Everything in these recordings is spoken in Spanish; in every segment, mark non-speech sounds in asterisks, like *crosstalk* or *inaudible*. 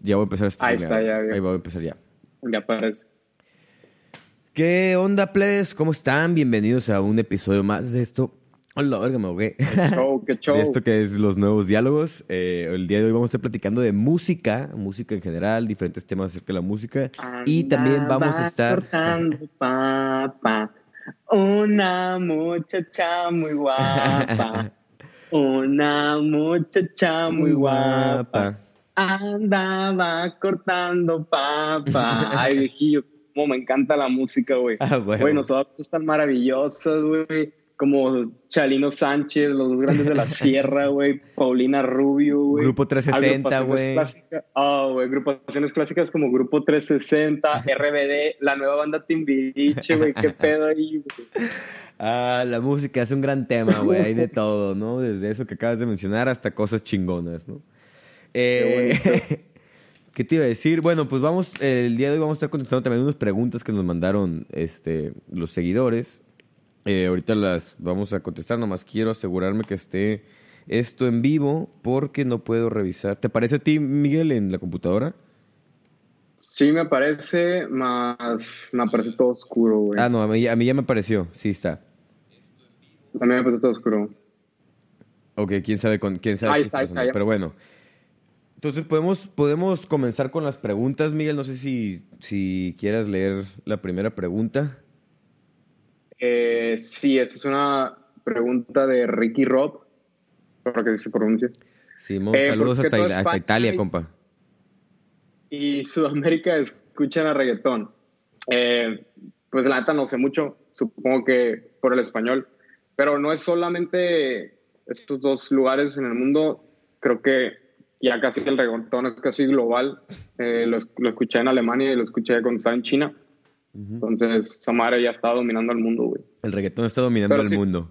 ya voy a empezar a Ahí streamear. está, ya, ya. Ahí voy a empezar ya. Ya parece. ¿Qué onda, plebes? ¿Cómo están? Bienvenidos a un episodio más de esto. Hola, verga, me ahogué. Qué show, qué *laughs* show. De esto que es los nuevos diálogos. Eh, el día de hoy vamos a estar platicando de música, música en general, diferentes temas acerca de la música. Y también vamos a estar... *laughs* papa. Una muchacha muy guapa. *laughs* Una muchacha muy guapa. Andaba cortando papa. *laughs* Ay, viejillo, cómo me encanta la música, güey. Ah, bueno. Güey, nosotros están maravillosos, güey. Como Chalino Sánchez, los dos grandes de la *laughs* sierra, güey. Paulina Rubio, güey. Grupo 360, Agrupaciones güey. Ah, güey, agrupaciones clásicas como Grupo 360, *laughs* RBD, la nueva banda Timbiriche, güey. Qué pedo ahí, güey. Ah, la música es un gran tema, güey. Hay de todo, ¿no? Desde eso que acabas de mencionar hasta cosas chingonas, ¿no? Eh, *laughs* ¿Qué te iba a decir? Bueno, pues vamos, el día de hoy vamos a estar contestando también unas preguntas que nos mandaron este, los seguidores. Eh, ahorita las vamos a contestar, nomás quiero asegurarme que esté esto en vivo porque no puedo revisar. ¿Te parece a ti, Miguel, en la computadora? Sí, me parece, más me parece todo oscuro, güey. Ah, no, a mí, a mí ya me pareció, sí está. También me parece todo oscuro. Ok, quién sabe con quién sabe qué está, está ahí está. Pero bueno. Entonces podemos, podemos comenzar con las preguntas, Miguel. No sé si, si quieras leer la primera pregunta. Eh, sí, esta es una pregunta de Ricky Rob, para que se pronuncie. Simón, Eh, saludos ¿por qué hasta, Italia, compa. y Sudamérica escuchan a reggaetón. Eh, pues la neta no sé mucho, supongo que por el español, pero no es solamente estos dos lugares en el mundo, creo que ya casi el reggaetón es casi global. Eh, lo, lo escuché en Alemania y lo escuché cuando estaba en China, entonces esa madre ya está dominando el mundo, güey. El reggaetón está dominando Pero el sí. mundo.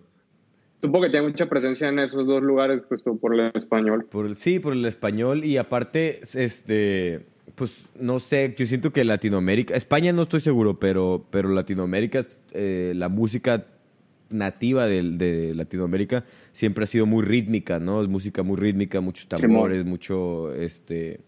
Supongo que tiene mucha presencia en esos dos lugares, pues por el español. Por el- sí, por el español y aparte, este, pues no sé, yo siento que Latinoamérica, España no estoy seguro, pero, pero Latinoamérica, eh, la música nativa del- de, Latinoamérica siempre ha sido muy rítmica, ¿no? Es música muy rítmica, muchos tambores, mucho, este,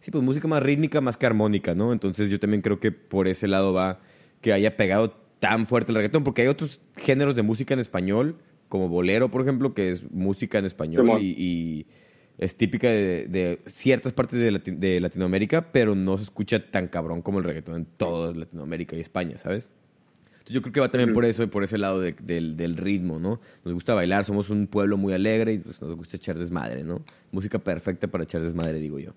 sí, pues música más rítmica más que armónica, ¿no? Entonces yo también creo que por ese lado va que haya pegado tan fuerte el reggaetón, porque hay otros géneros de música en español, como bolero, por ejemplo, que es música en español y, y es típica de, de ciertas partes de, de Latinoamérica, pero no se escucha tan cabrón como el reggaetón en toda Latinoamérica y España, ¿sabes? Yo creo que va también por eso y por ese lado de- del, del ritmo, ¿no? Nos gusta bailar, somos un pueblo muy alegre y pues, nos gusta echar desmadre, ¿no? Música perfecta para echar desmadre, digo yo.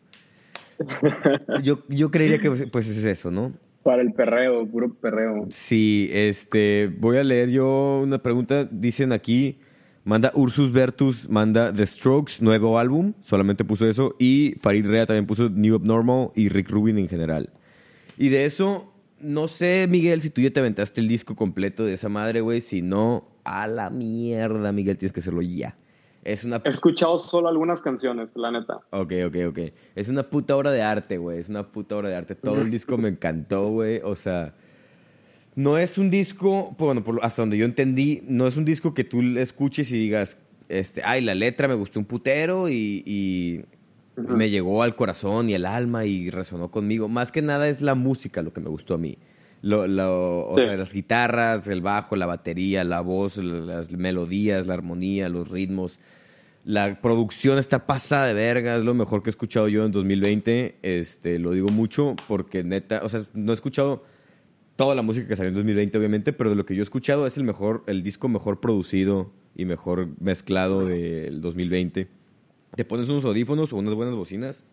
*laughs* Yo, yo creería que pues es eso, ¿no? Para el perreo, puro perreo. Sí, este, voy a leer yo una pregunta. Dicen aquí, manda Ursus Vertus, manda The Strokes, nuevo álbum, solamente puso eso. Y Farid Rea también puso New Abnormal y Rick Rubin en general. Y de eso, no sé, Miguel, si tú ya te aventaste el disco completo de esa madre, güey. Si no, a la mierda, Miguel, tienes que hacerlo ya. Es una He escuchado solo algunas canciones, la neta. Ok, ok, ok. Es una puta obra de arte, güey. Es una puta obra de arte. Todo el disco me encantó, güey. O sea, no es un disco, bueno, por lo- hasta donde yo entendí, no es un disco que tú escuches y digas, este, ay, la letra me gustó un putero y, y Me llegó al corazón y al alma y resonó conmigo. Más que nada es la música lo que me gustó a mí. Lo, lo- o Sí. sea, las guitarras, el bajo, la batería, la voz, las melodías, la armonía, los ritmos. La producción está pasada de verga, es lo mejor que he escuchado yo en 2020. Este, lo digo mucho porque neta, o sea, no he escuchado toda la música que salió en 2020 obviamente, pero de lo que yo he escuchado es el mejor el disco mejor producido y mejor mezclado del 2020. Te pones unos audífonos o unas buenas bocinas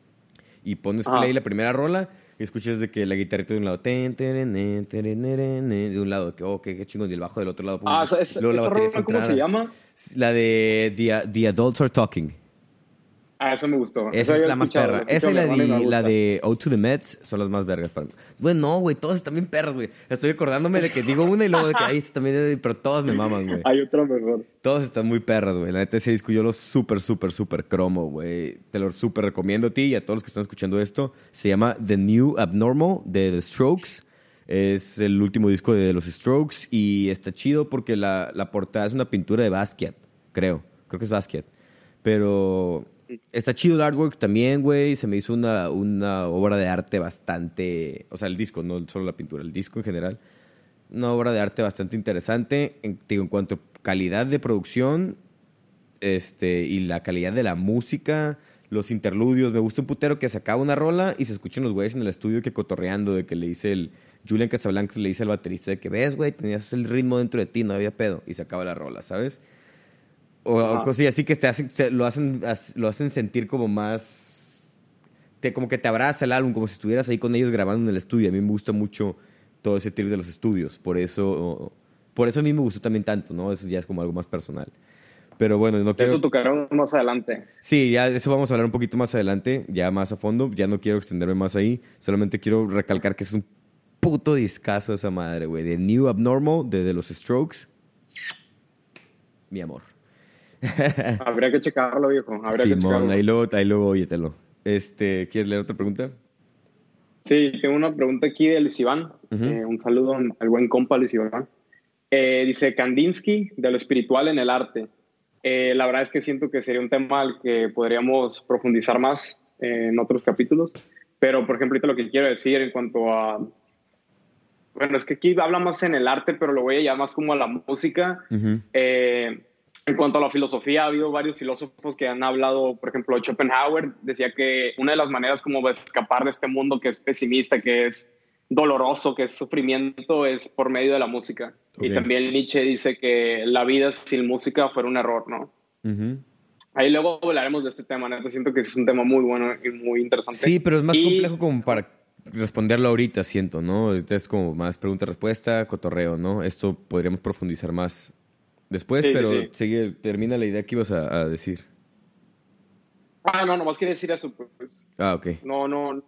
y pones play la primera rola y escuchas de que la guitarrita de un lado ten, terenen, terenen, de un lado que oh, qué, qué chingón y el bajo del otro lado. pum. Ah, esa, esa, Luego la esa batería rola, ¿cómo se llama? La de The, The Adults Are Talking. Ah, esa me gustó. Esa es la más perra. Esa y la de, la de O to the Mets son las más vergas para mí. Bueno, no, güey, todas están bien perras, güey. Estoy acordándome de que digo una y luego de que ahí también, pero todas me maman, güey. Hay otra mejor. Todas están muy perras, güey. La neta, ese disco yo lo súper, súper, súper cromo, güey. Te lo súper recomiendo a ti y a todos los que están escuchando esto. Se llama The New Abnormal de The Strokes. Es el último disco de los Strokes y está chido porque la, la portada es una pintura de Basquiat, creo. Creo que es Basquiat. Pero Está chido el artwork también, güey. Se me hizo una, una obra de arte bastante. O sea, el disco, no solo la pintura, el disco en general. Una obra de arte bastante interesante. En, en cuanto a calidad de producción este, y la calidad de la música, los interludios. Me gusta un putero que se acaba una rola y se escuchan los güeyes en el estudio que cotorreando, de que le dice el. Julian Casablanca le dice al baterista de que ves, güey, tenías el ritmo dentro de ti, no había pedo. Y se acaba la rola, ¿sabes? O, o cosas así que te hacen, se- lo, hacen, lo hacen sentir como más. Te, como que te abraza el álbum, como si estuvieras ahí con ellos grabando en el estudio. A mí me gusta mucho todo ese trip de los estudios. Por eso, por eso a mí me gustó también tanto, ¿no? Eso ya es como algo más personal. Pero bueno, no quiero. eso tocaremos más adelante. Sí, ya eso vamos a hablar un poquito más adelante, ya más a fondo. Ya no quiero extenderme más ahí. Solamente quiero recalcar que es un puto discazo esa madre, güey. De New Abnormal, de, de los Strokes. Mi amor. *laughs* Habría que checarlo, viejo. Habría que Simón, checarlo. ahí luego, ahí luego óyetelo. Este, ¿Quieres leer otra pregunta? Sí, tengo una pregunta aquí de Luis Iván. Ujú. Eh, un saludo al buen compa Luis Iván. Eh, dice Kandinsky, de lo espiritual en el arte. Eh, la verdad es que siento que sería un tema al que podríamos profundizar más eh, en otros capítulos. Pero, por ejemplo, ahorita lo que quiero decir en cuanto a... Bueno, es que aquí habla más en el arte, pero lo voy a llamar más como a la música. Ujú. Eh, en cuanto a la filosofía, ha habido varios filósofos que han hablado, por ejemplo, Schopenhauer decía que una de las maneras como de escapar de este mundo que es pesimista, que es doloroso, que es sufrimiento, es por medio de la música. Y Ok. también Nietzsche dice que la vida sin música fuera un error, ¿no? Ujú. Ahí luego hablaremos de este tema, neta. Siento que es un tema muy bueno y muy interesante. Sí, pero es más Y- complejo como para responderlo ahorita, siento, ¿no? Es como más pregunta-respuesta, cotorreo, ¿no? Esto podríamos profundizar más después, Sí, pero sí. sigue, termina la idea que ibas a, a decir. Ah, no, nomás quería decir eso, pues. Ah, ok. No, no.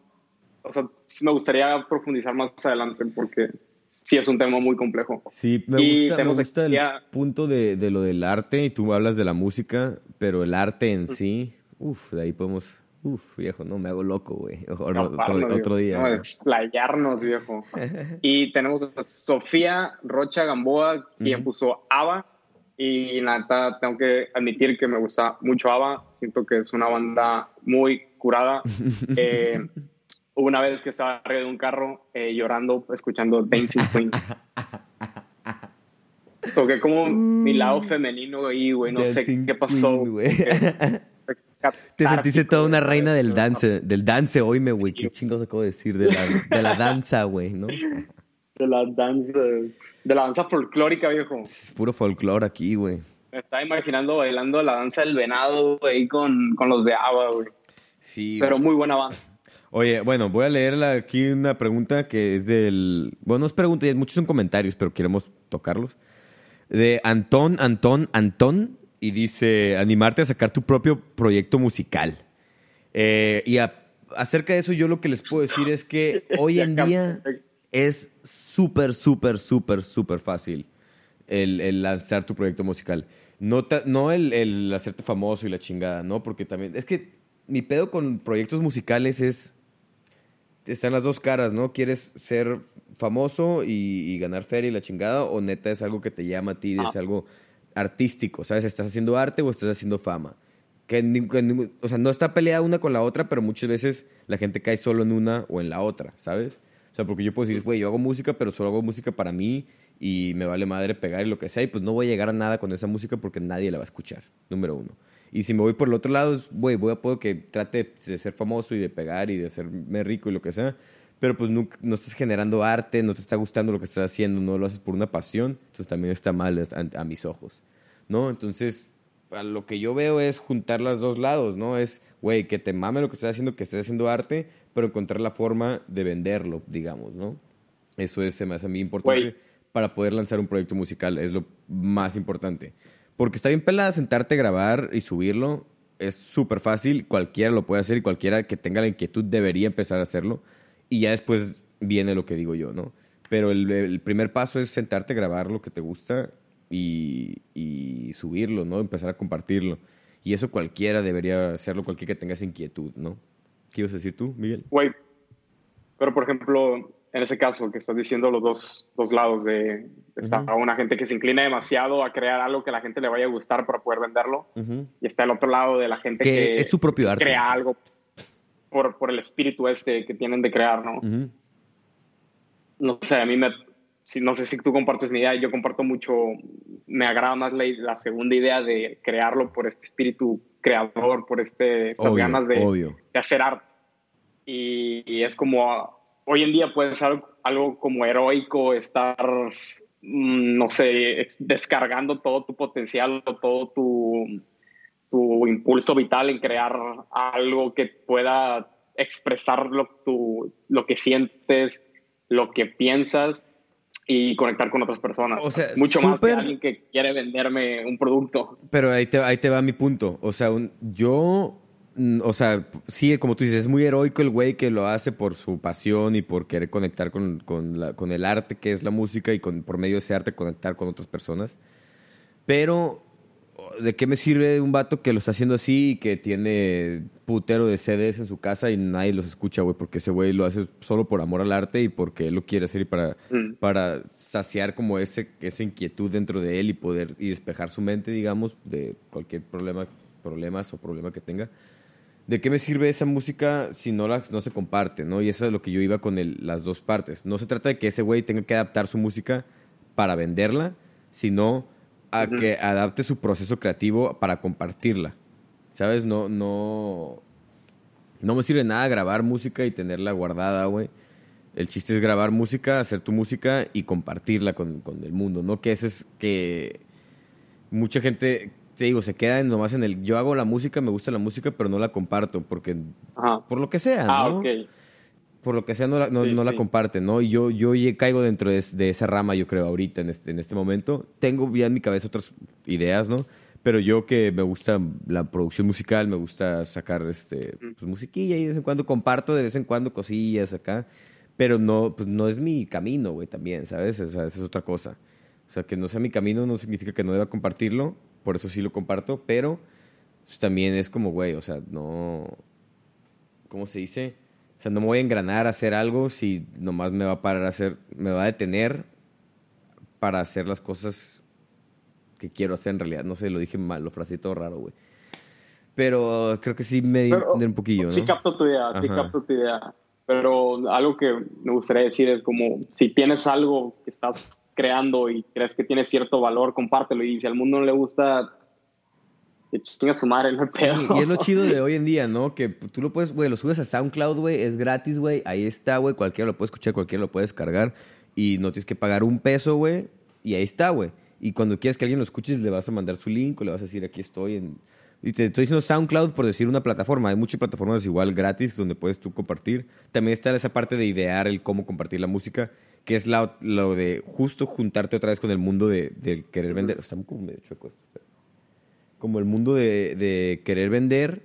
O sea, me gustaría profundizar más adelante porque sí es un tema muy complejo. Sí, me Y gusta, me gusta el punto de, de lo del arte y tú hablas de la música, pero el arte en sí, uff, de ahí podemos, uff, viejo, no me hago loco, güey. *laughs* Otro, otro- día. No, explayarnos, viejo. *laughs* y tenemos a Sofía Rocha Gamboa, quien puso ABBA. Y nada, tengo que admitir que me gusta mucho ABBA. Siento que es una banda muy curada. *laughs* Eh, hubo una vez que estaba arriba de un carro eh, llorando, escuchando Dancing Queen. *laughs* Toqué como mi lado femenino ahí, güey. No Mm. Dancing sé qué pasó. Queen, *laughs* Te sentiste toda una reina del dance, del dance, oíme, güey. ¿Qué chingados acabo de decir? De la, de la danza, güey, ¿no? De la danza, de la danza folclórica, viejo. Es puro folclore aquí, güey. Me estaba imaginando bailando la danza del venado, güey, con, con los de ABBA, güey. Sí, Pero muy buena banda. Oye, bueno, voy a leer aquí una pregunta que es del... Bueno, no es pregunta, muchos son comentarios, pero queremos tocarlos. De Antón, Antón, Antón, y dice, animarte a sacar tu propio proyecto musical. Eh, y a- acerca de eso yo lo que les puedo decir es que *laughs* hoy en día es súper, súper, súper, súper fácil el, el lanzar tu proyecto musical. No, ta- no el, el hacerte famoso y la chingada, ¿no? Porque también... Es que mi pedo con proyectos musicales es... Están las dos caras, ¿no? ¿Quieres ser famoso y, y ganar feria y la chingada? ¿O neta es algo que te llama a ti, es Ah. algo artístico? ¿Sabes? ¿Estás haciendo arte o estás haciendo fama? Que, que o sea, no está peleada una con la otra, pero muchas veces la gente cae solo en una o en la otra, ¿sabes? O sea, porque yo puedo decir, güey, yo hago música, pero solo hago música para mí y me vale madre pegar y lo que sea, y pues no voy a llegar a nada con esa música porque nadie la va a escuchar, número uno. Y si me voy por el otro lado, güey, voy a puedo que trate de ser famoso y de pegar y de hacerme rico y lo que sea, pero pues nunca, no estás generando arte, no te está gustando lo que estás haciendo, no lo haces por una pasión, entonces también está mal a, a mis ojos, ¿no? Entonces, a lo que yo veo es juntar los dos lados, ¿no? Es, güey, que te mame lo que estás haciendo, que estés haciendo arte, pero encontrar la forma de venderlo, digamos, ¿no? Eso es, se me hace a mí importante para poder lanzar un proyecto musical, es lo más importante. Porque está bien pelada sentarte a grabar y subirlo, es súper fácil, cualquiera lo puede hacer y cualquiera que tenga la inquietud debería empezar a hacerlo. Y ya después viene lo que digo yo, ¿no? Pero el, el primer paso es sentarte a grabar lo que te gusta y, y subirlo, ¿no? Empezar a compartirlo. Y eso cualquiera debería hacerlo, cualquiera que tenga esa inquietud, ¿no? ¿Qué ibas a decir tú, Miguel? Güey, pero por ejemplo, en ese caso que estás diciendo los dos, dos lados de está una gente que se inclina demasiado a crear algo que a la gente le vaya a gustar para poder venderlo y está el otro lado de la gente que, es su propio arte, crea algo por, por, el espíritu este que tienen de crear, ¿no? No sé, a mí me, no sé si tú compartes mi idea, yo comparto mucho, me agrada más la, segunda idea de crearlo por este espíritu creador, por este, ganas de, de hacer arte. y es como hoy en día puede ser algo como heroico estar, mm, no sé, descargando todo tu potencial o todo tu, tu impulso vital en crear algo que pueda expresar lo, lo que sientes, lo que piensas y conectar con otras personas. O sea, Mucho más que alguien que quiere venderme un producto. Pero ahí te, ahí te va mi punto. O sea, yo Mm, o sea, sí, como tú dices, es muy heroico el güey que lo hace por su pasión y por querer conectar con, con, la, con el arte que es la música y con, por medio de ese arte conectar con otras personas. Pero, ¿de qué me sirve un vato que lo está haciendo así y que tiene putero de CDs en su casa y nadie los escucha, güey? Porque ese güey lo hace solo por amor al arte y porque él lo quiere hacer y para, mm. para saciar como ese, esa inquietud dentro de él y poder y despejar su mente, digamos, de cualquier problema, problemas o problema que tenga. ¿de qué me sirve esa música si no, la, no se comparte? ¿no? Y eso es lo que yo iba con el, las dos partes. No se trata de que ese güey tenga que adaptar su música para venderla, sino a que adapte su proceso creativo para compartirla. ¿Sabes? No, no, no me sirve nada grabar música y tenerla guardada, güey. El chiste es grabar música, hacer tu música y compartirla con, con el mundo, ¿no? Que ese es que mucha gente te digo, se queda nomás en el. Yo hago la música, me gusta la música, pero no la comparto, porque. Por lo que sea, ah, ¿no? Por lo que sea, no la, no, la comparten, ¿no? Y yo, yo caigo dentro de, esa rama, yo creo, ahorita, en este, en este momento. Tengo ya en mi cabeza otras ideas, ¿no? Pero yo que me gusta la producción musical, me gusta sacar este, pues, musiquilla y de vez en cuando comparto de vez en cuando cosillas acá. Pero no, pues, no es mi camino, güey, también, ¿sabes? O sea, esa es otra cosa. O sea, que no sea mi camino no significa que no deba compartirlo, por eso sí lo comparto, pero pues, también es como, güey, o sea, no, ¿cómo se dice? O sea, no me voy a engranar a hacer algo si nomás me va a parar a hacer, me va a detener para hacer las cosas que quiero hacer en realidad. No sé, lo dije mal, lo frasé todo raro, güey. Pero creo que sí me di un poquillo, ¿no? Sí capto tu idea, sí capto tu idea. Pero algo que me gustaría decir es como, si tienes algo que estás creando y crees que tiene cierto valor, compártelo. Y si al mundo no le gusta, que chinga su madre, no pedo. y es lo chido de *laughs* hoy en día, ¿no? Que tú lo puedes, güey, lo subes a SoundCloud, güey, es gratis, güey, ahí está, güey, cualquiera lo puede escuchar, cualquiera lo puede descargar y no tienes que pagar un peso, güey, y ahí está, güey. Y cuando quieras que alguien lo escuche, le vas a mandar su link o le vas a decir, aquí estoy en... Y te estoy diciendo SoundCloud por decir una plataforma. Hay muchas plataformas igual gratis donde puedes tú compartir. También está esa parte de idear el cómo compartir la música que es la, lo de justo juntarte otra vez con el mundo de, querer vender. Estamos como medio chuecos. Como el mundo de, querer vender.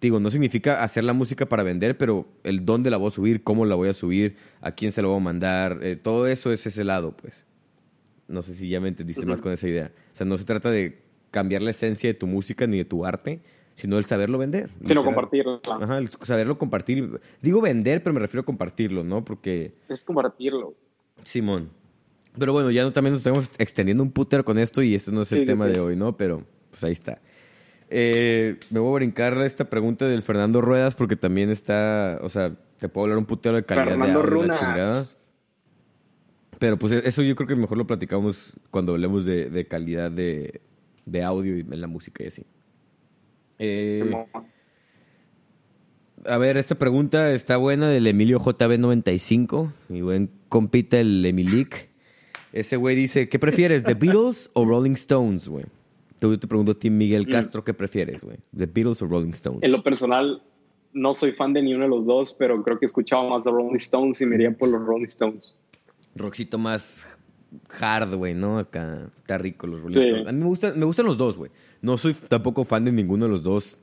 Digo, no significa hacer la música para vender, pero el dónde la voy a subir, cómo la voy a subir, a quién se la voy a mandar, eh, todo eso es ese lado, pues. No sé si ya me entendiste más con esa idea. O sea, no se trata de cambiar la esencia de tu música ni de tu arte, sino el saberlo vender. Sino compartirlo. Ajá, el saberlo compartir. Digo vender, pero me refiero a compartirlo, ¿no? Porque... Es compartirlo. Simón. Pero bueno, ya no, también nos estamos extendiendo un putero con esto y esto no es el tema de hoy, ¿no? Pero pues ahí está. Eh, me voy a brincar esta pregunta del Fernando Ruedas porque también está, o sea, te puedo hablar un putero de calidad de audio, la chingada. Pero pues eso yo creo que mejor lo platicamos cuando hablemos de, de calidad de, de audio y en la música y así. Eh, a ver, esta pregunta está buena del Emilio JB95. Mi buen compita el Emilic. Ese güey dice, ¿qué prefieres, The Beatles o Rolling Stones, güey? Yo te pregunto a ti, Miguel mm. Castro, ¿qué prefieres, güey? ¿The Beatles o Rolling Stones? En lo personal, no soy fan de ni uno de los dos, pero creo que he escuchado más de Rolling Stones y me iría por los Rolling Stones. Roxito más hard, güey, ¿no? Acá está rico los Rolling Stones. A mí me, gusta, me gustan los dos, güey. No soy tampoco fan de ninguno de los dos.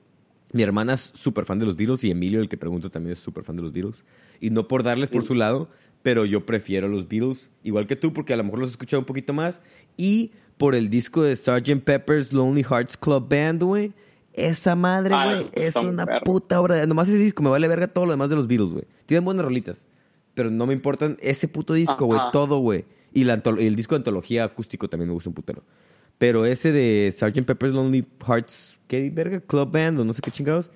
Mi hermana es súper fan de los Beatles y Emilio, el que pregunto, también es súper fan de los Beatles. Y no por darles por su lado, pero yo prefiero los Beatles, igual que tú, porque a lo mejor los he escuchado un poquito más. Y por el disco de Sgt. Pepper's Lonely Hearts Club Band, güey. Esa madre, ah, güey, es una puta obra. Nomás ese disco me vale verga todo lo demás de los Beatles, güey. Tienen buenas rolitas. pero no me importan ese puto disco, güey, todo, güey. Y, la y el disco de antología acústico también me gusta un putero. Pero ese de Sgt. Pepper's Lonely Hearts, ¿qué verga? Club Band o no sé qué chingados.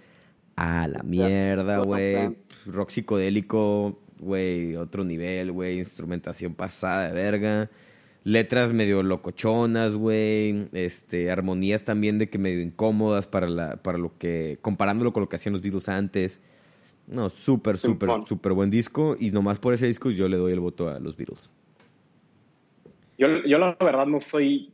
A la mierda, güey. Rock psicodélico, güey, otro nivel, güey. Instrumentación pasada de verga. Letras medio locochonas, güey. Este, armonías también de que medio incómodas para, la, para lo que. comparándolo con lo que hacían los Beatles antes. No, súper, súper, súper buen disco. Y nomás por ese disco yo le doy el voto a los Beatles. Yo, yo la verdad no soy.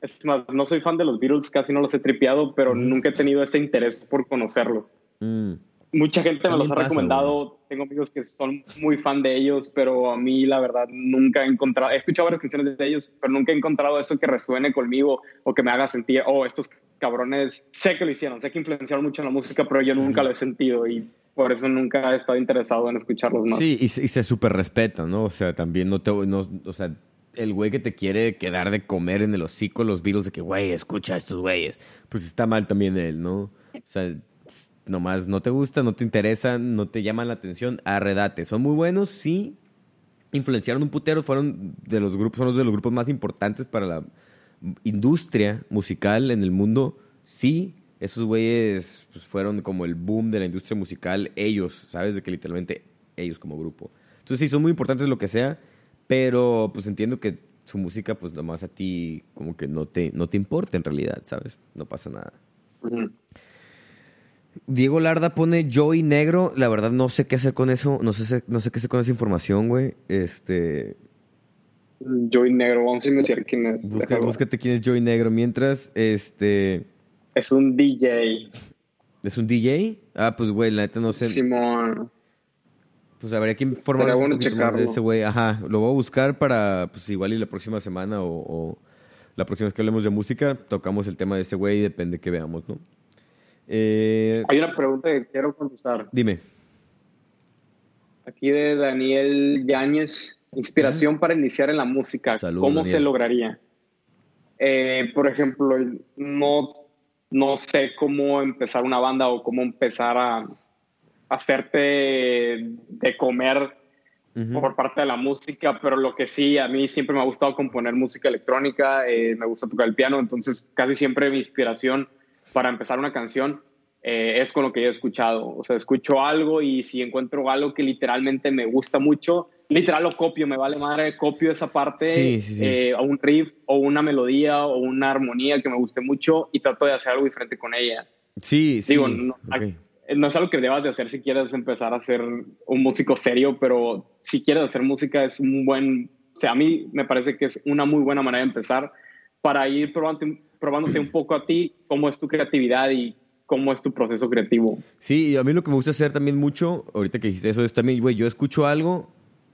Es más, no soy fan de los Beatles, casi no los he tripeado, pero nunca he tenido ese interés por conocerlos. Mm. Mucha gente me los ha recomendado. Tengo amigos que son muy fan de ellos, pero a mí la verdad nunca he encontrado. He escuchado varias canciones de ellos, pero nunca he encontrado eso que resuene conmigo o que me haga sentir, oh, estos cabrones, sé que lo hicieron, sé que influenciaron mucho en la música, pero yo nunca lo he sentido y por eso nunca he estado interesado en escucharlos más. Sí, y, se súper respeta, ¿no? O sea, también no te. No, o sea, el güey que te quiere quedar de comer en el hocico los Beatles de que, güey, escucha a estos güeyes. Pues está mal también él, ¿no? O sea, nomás no te gusta, no te interesa, no te llaman la atención, arredate. Son muy buenos, sí. Influenciaron un putero, fueron de los grupos, son uno de los grupos más importantes para la industria musical en el mundo, sí. Esos güeyes pues, fueron como el boom de la industria musical, ellos, ¿sabes? De que literalmente ellos como grupo. Entonces sí, son muy importantes lo que sea, pero pues entiendo que su música pues nomás a ti como que no te, no te importa en realidad, ¿sabes? No pasa nada. Diego Larda pone Joey negro. La verdad no sé qué hacer con eso. No sé, no sé qué hacer con esa información, güey. Este. Joey negro. Vamos a investigar quién es. búscate quién es Joey negro. Mientras, este. Es un DJ. ¿Es un DJ? Ah, pues, güey, la neta no sé. Simón. Pues habría que informar un de ese güey. Ajá, lo voy a buscar para, pues igual y la próxima semana o, o la próxima vez que hablemos de música, tocamos el tema de ese güey y depende que veamos, ¿no? Eh, Hay una pregunta que quiero contestar. Dime. Aquí de Daniel Yáñez. Inspiración para iniciar en la música. ¿Cómo se lograría? Eh, por ejemplo, no, no sé cómo empezar una banda o cómo empezar a hacerte de comer por parte de la música, pero lo que sí, a mí siempre me ha gustado componer música electrónica, eh, me gusta tocar el piano, entonces casi siempre mi inspiración para empezar una canción eh, es con lo que yo he escuchado. O sea, escucho algo y si encuentro algo que literalmente me gusta mucho, literal lo copio, me vale madre, copio esa parte, eh, o un riff, o una melodía, o una armonía que me guste mucho y trato de hacer algo diferente con ella. Sí, sí. Digo, no, no es algo que debas de hacer si quieres empezar a ser un músico serio, pero si quieres hacer música es un buen, o sea, a mí me parece que es una muy buena manera de empezar para ir probando, probándote un poco a ti cómo es tu creatividad y cómo es tu proceso creativo. Sí, a mí lo que me gusta hacer también mucho, ahorita que dijiste eso, es también, güey, yo escucho algo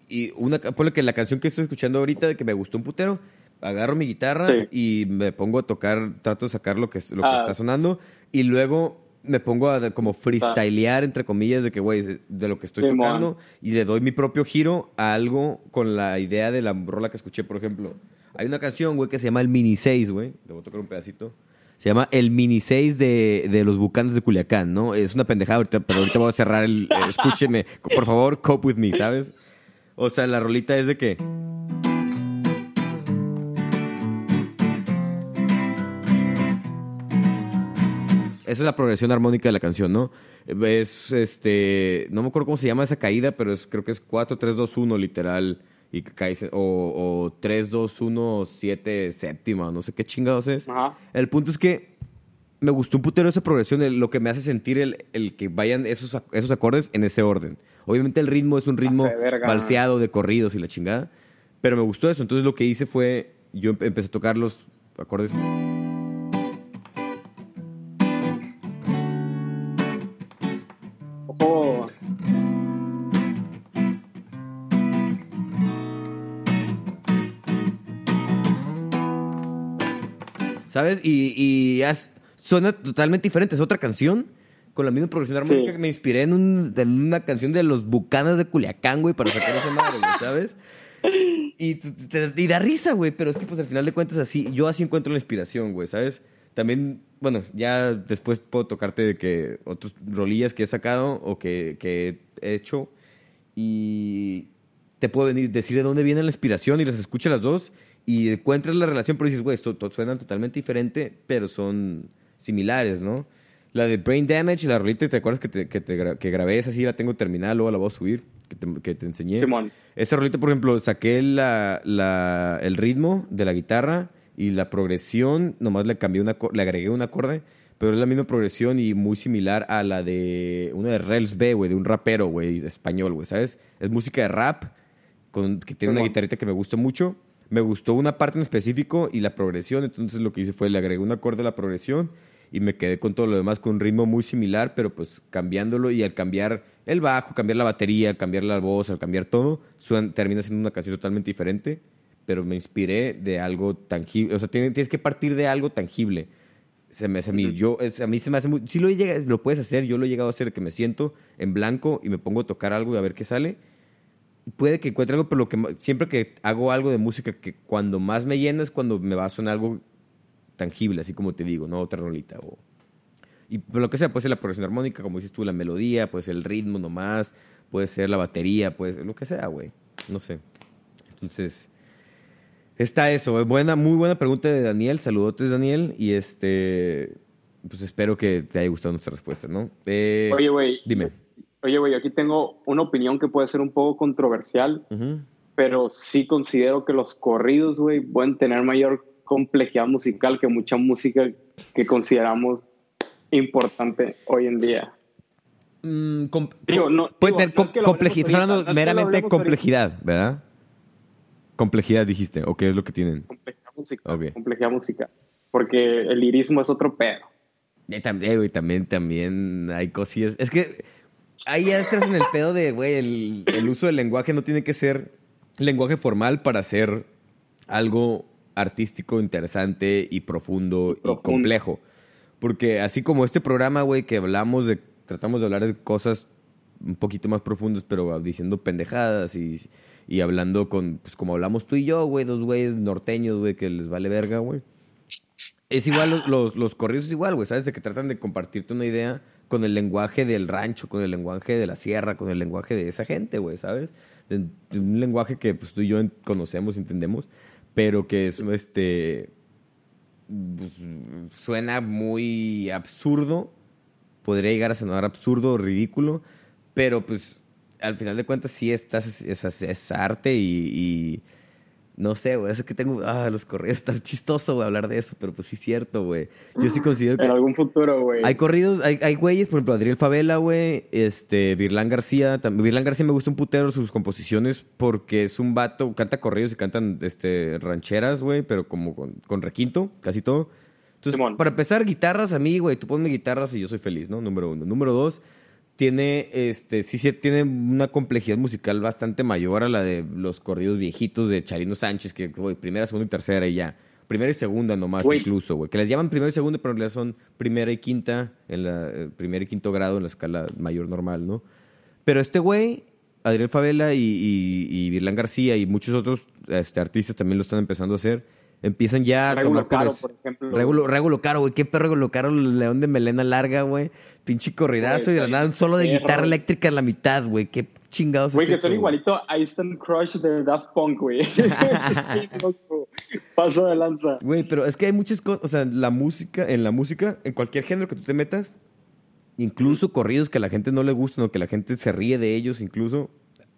y una, ponle que la canción que estoy escuchando ahorita, que me gustó un putero, agarro mi guitarra y me pongo a tocar, trato de sacar lo que, lo que ah. está sonando y luego me pongo a como freestylear, entre comillas, de que, güey, de lo que estoy tocando y le doy mi propio giro a algo con la idea de la rola que escuché, por ejemplo. Hay una canción, güey, que se llama El Mini 6, güey. Debo tocar un pedacito. Se llama El Mini 6 de, de los Bucanes de Culiacán, ¿no? Es una pendejada ahorita, pero ahorita voy a cerrar el... Eh, escúcheme, por favor, cope with me, ¿sabes? O sea, la rolita es de que... Esa es la progresión armónica de la canción, ¿no? Es, este... No me acuerdo cómo se llama esa caída, pero es, creo que es 4, 3, 2, 1, literal y caes, o, o 3, 2, 1, 7 séptima, no sé qué chingados es. El punto es que me gustó un putero esa progresión, lo que me hace sentir el, el, que vayan esos, esos acordes en ese orden. Obviamente el ritmo es un ritmo balseado de corridos y la chingada, pero me gustó eso. Entonces lo que hice fue, yo empecé a tocar los acordes. ¿Sabes? Y, y suena totalmente diferente, es otra canción con la misma progresión armónica que me inspiré en, un, una canción de los Bucanas de Culiacán, güey, para sacar esa madre, ¿sabes? Y, y da risa, güey, pero es que pues al final de cuentas así, yo así encuentro la inspiración, güey, ¿sabes? También, bueno, ya después puedo tocarte de que otros rolillas que he sacado o que, que he hecho y te puedo venir, decir de dónde viene la inspiración y las escuchas las dos y encuentras la relación, pero dices, güey, esto, suenan totalmente diferente, pero son similares, ¿no? La de Brain Damage, la rolita, ¿te acuerdas que, te, que, te, que grabé esa? Sí, la tengo terminada, luego la voy a subir, que te, que te enseñé. Simón. Esa rolita, por ejemplo, saqué la, la, el ritmo de la guitarra y la progresión, nomás le cambié una, le agregué un acorde, pero es la misma progresión y muy similar a la de una de Rels B, güey, de un rapero, güey, español, güey, ¿sabes? Es música de rap, con, que tiene una guitarrita que me gusta mucho. Me gustó una parte en específico y la progresión, entonces lo que hice fue le agregué un acorde a la progresión y me quedé con todo lo demás con un ritmo muy similar, pero pues cambiándolo y al cambiar el bajo, cambiar la batería, cambiar la voz, al cambiar todo, termina siendo una canción totalmente diferente, pero me inspiré de algo tangible, o sea, tienes, tienes que partir de algo tangible. Se me hace a mí, yo, a mí se me hace muy, si lo, llegas, lo puedes hacer, yo lo he llegado a hacer, que me siento en blanco y me pongo a tocar algo y a ver qué sale puede que encuentre algo, pero lo que siempre que hago algo de música que cuando más me llena es cuando me va a sonar algo tangible, así como te digo, no otra rolita o y lo que sea, puede ser la progresión armónica, como dices tú, la melodía, puede ser el ritmo nomás, puede ser la batería, puede ser lo que sea, güey. No sé. Entonces, está eso. Buena, muy buena pregunta de Daniel. Saludotes, Daniel. Y este, pues espero que te haya gustado nuestra respuesta, ¿no? Eh, Oye, güey. Dime. Oye, güey, aquí tengo una opinión que puede ser un poco controversial, pero sí considero que los corridos, güey, pueden tener mayor complejidad musical que mucha música que consideramos importante hoy en día. Mm, digo, no, puede tener complejidad, hablando meramente complejidad, ¿verdad? Complejidad dijiste, o qué es lo que tienen. Complejidad musical. Complejidad musical. Porque el lirismo es otro pedo. Y también, güey, también, también hay cosillas. Es que ahí ya estás en el pedo de, güey, el, uso del lenguaje no tiene que ser lenguaje formal para ser algo artístico, interesante y profundo y, complejo. Porque así como este programa, güey, que hablamos de, tratamos de hablar de cosas un poquito más profundas, pero diciendo pendejadas y, y hablando con, pues como hablamos tú y yo, güey, dos güeyes norteños, güey, que les vale verga, güey. Es igual, los, los, corridos es igual, güey, ¿sabes? De que tratan de compartirte una idea con el lenguaje del rancho, con el lenguaje de la sierra, con el lenguaje de esa gente, güey, ¿sabes? un lenguaje que pues, tú y yo conocemos, entendemos, pero que es, este, pues, suena muy absurdo, podría llegar a sonar absurdo o ridículo, pero pues al final de cuentas sí estás, es, es, arte y no sé, güey, es que tengo. Ah, los corridos, está chistoso, güey, hablar de eso, pero pues sí es cierto, güey. Yo sí considero que. En algún futuro, güey. Hay corridos, hay, hay güeyes, por ejemplo, Adriel Favela, güey, este, Virlán García. Virlán García me gusta un putero sus composiciones porque es un vato, canta corridos y cantan este, rancheras, güey, pero como con, con requinto, casi todo. Entonces, para empezar, guitarras a mí, güey, tú ponme guitarras y yo soy feliz, ¿no? Número uno. Número dos tiene, este, sí, sí, tiene una complejidad musical bastante mayor a la de los corridos viejitos de Charino Sánchez, que, güey, primera, segunda y tercera y ya. Primera y segunda nomás incluso, güey. Que les llaman primera y segunda, pero en realidad son primera y quinta, en la eh, primer y quinto grado en la escala mayor normal, ¿no? Pero este güey, Adriel Favela y, y, y Virlán García y muchos otros este, artistas también lo están empezando a hacer empiezan ya a tomar caro, por ejemplo. Regulo, caro, güey. Qué perro Regulo caro, león de melena larga, güey. Pinche corridazo y de la nada un solo de guitarra eléctrica en la mitad, güey. Qué chingados Güey, que son igualito a Instant Crush de Daft Punk, güey. *laughs* Paso de lanza. Güey, pero es que hay muchas cosas, o sea, la música, en la música, en cualquier género que tú te metas, incluso corridos que a la gente no le gustan o que la gente se ríe de ellos, incluso.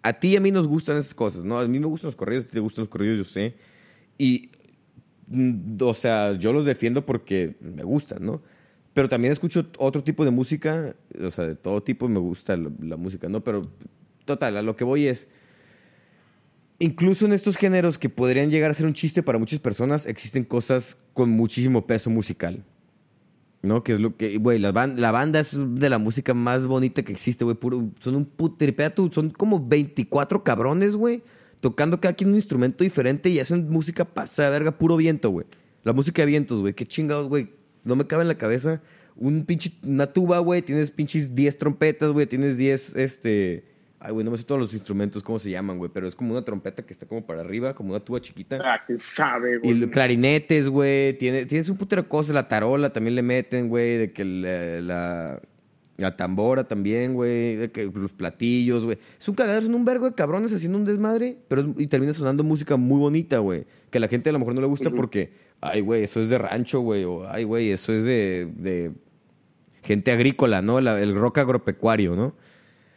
A ti y a mí nos gustan esas cosas, ¿no? A mí me gustan los corridos, a ti te gustan los corridos, yo sé. Y o sea, yo los defiendo porque me gustan, ¿no? Pero también escucho otro tipo de música, o sea, de todo tipo me gusta la, música, ¿no? Pero total, a lo que voy es, incluso en estos géneros que podrían llegar a ser un chiste para muchas personas, existen cosas con muchísimo peso musical. ¿No? Que es lo que, güey, la, la, banda es de la música más bonita que existe, güey. Son un putripea, son como 24 cabrones, güey tocando cada quien un instrumento diferente y hacen música pasa verga, puro viento, güey. La música de vientos, güey. Qué chingados, güey. No me cabe en la cabeza. Un pinche, una tuba, güey. Tienes pinches 10 trompetas, güey. Tienes 10, este... Ay, güey, no me sé todos los instrumentos, cómo se llaman, güey. Pero es como una trompeta que está como para arriba, como una tuba chiquita. Ah, que sabe, güey. Y clarinetes, güey. Tienes, tienes un putero de cosas. La tarola también le meten, güey. De que la La tambora también, güey. Los platillos, güey. Es un cagadero, son un vergo de cabrones haciendo un desmadre, pero es- y termina sonando música muy bonita, güey. Que a la gente a lo mejor no le gusta porque, ay, güey, eso es de rancho, güey. O, ay, güey, eso es de, de gente agrícola, ¿no? La- el rock agropecuario, ¿no?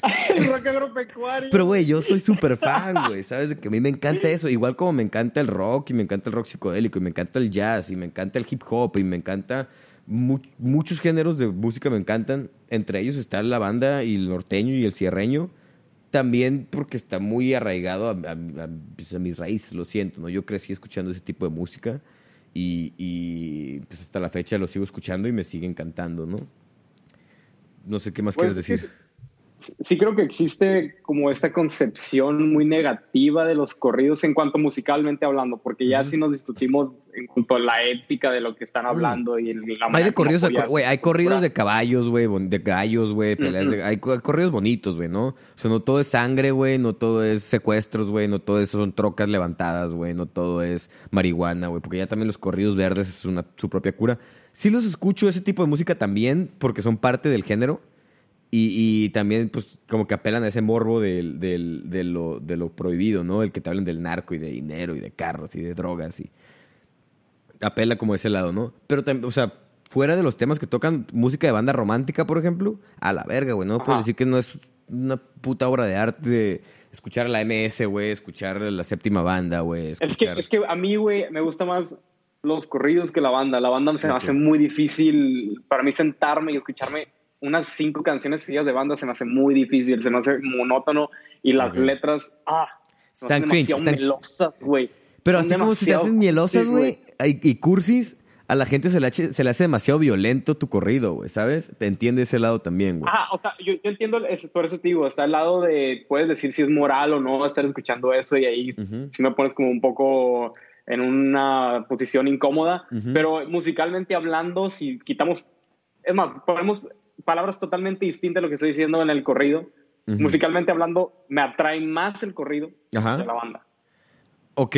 *laughs* El rock agropecuario. Pero, güey, yo soy súper fan, güey. ¿Sabes? Que a mí me encanta eso. Igual como me encanta el rock y me encanta el rock psicodélico y me encanta el jazz y me encanta el hip hop y me encanta... mu- muchos géneros de música me encantan. Entre ellos está la banda y el norteño y el cierreño. También porque está muy arraigado a, a- a- pues, a mis raíces, lo siento, ¿no? Yo crecí escuchando ese tipo de música y, y, pues hasta la fecha lo sigo escuchando y me sigue encantando, ¿no? No sé qué más Pues, quieres decir. sí creo que existe como esta concepción muy negativa de los corridos en cuanto musicalmente hablando, porque ya Ujú. sí nos discutimos en cuanto a la épica de lo que están hablando y la Hay de corridos, de hay corridos de caballos, güey, de gallos, güey, Ujú. hay, co- hay corridos bonitos, güey, ¿no? O sea, no todo es sangre, güey, no todo es secuestros, güey, no todo eso son trocas levantadas, güey, no todo es marihuana, güey, porque ya también los corridos verdes es una, su propia cura. Sí los escucho ese tipo de música también porque son parte del género y, y también, pues, como que apelan a ese morbo del, del- de, lo, de lo prohibido, ¿no? El que te hablen del narco y de dinero y de carros y de drogas y apela como ese lado, ¿no? Pero o sea, fuera de los temas que tocan música de banda romántica, por ejemplo, a la verga, güey, no puedo decir que no es una puta obra de arte escuchar a la MS, güey, escuchar a la séptima banda, güey, Es que, es que a mí, güey, me gusta más los corridos que la banda. La banda se me hace muy difícil para mí sentarme y escucharme unas cinco canciones seguidas de banda se me hace muy difícil, se me hace monótono y las letras, ah, se me Están hacen cringe, están- melosas, güey. Pero así como se te hacen mielosas, güey, y, y cursis, a la gente se le, hace, se le hace demasiado violento tu corrido, güey, ¿sabes? Te entiende ese lado también, güey. Ajá, o sea, yo, yo entiendo, eso, por eso te digo, está al lado de, puedes decir si es moral o no estar escuchando eso y ahí Ujú. si me pones como un poco en una posición incómoda, Ujú. pero musicalmente hablando, si quitamos, es más, ponemos palabras totalmente distintas a lo que estoy diciendo en el corrido, Ujú. musicalmente hablando, me atrae más el corrido que la banda. Ok.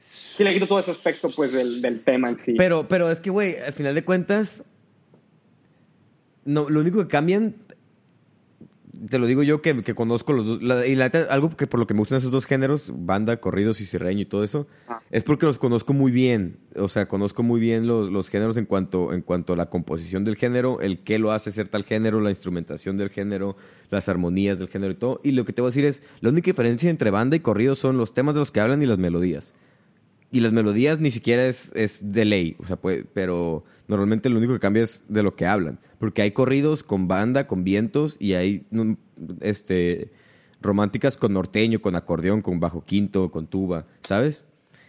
Si le quito todo ese aspecto, pues, del, del tema en sí. Pero, pero es que, güey, al final de cuentas, no, lo único que cambian, te lo digo yo que, que conozco los dos, la- y la algo que por lo que me gustan esos dos géneros, banda, corridos y sirreño y todo eso, Ah. es porque los conozco muy bien. O sea, conozco muy bien los, los géneros en cuanto, en cuanto a la composición del género, el qué lo hace ser tal género, la instrumentación del género, las armonías del género y todo. Y lo que te voy a decir es, la única diferencia entre banda y corrido son los temas de los que hablan y las melodías. Y las melodías ni siquiera es, es de ley, o sea, puede- pero normalmente lo único que cambia es de lo que hablan. Porque hay corridos con banda, con vientos, y hay mm, este, románticas con norteño, con acordeón, con bajo quinto, con tuba, ¿sabes?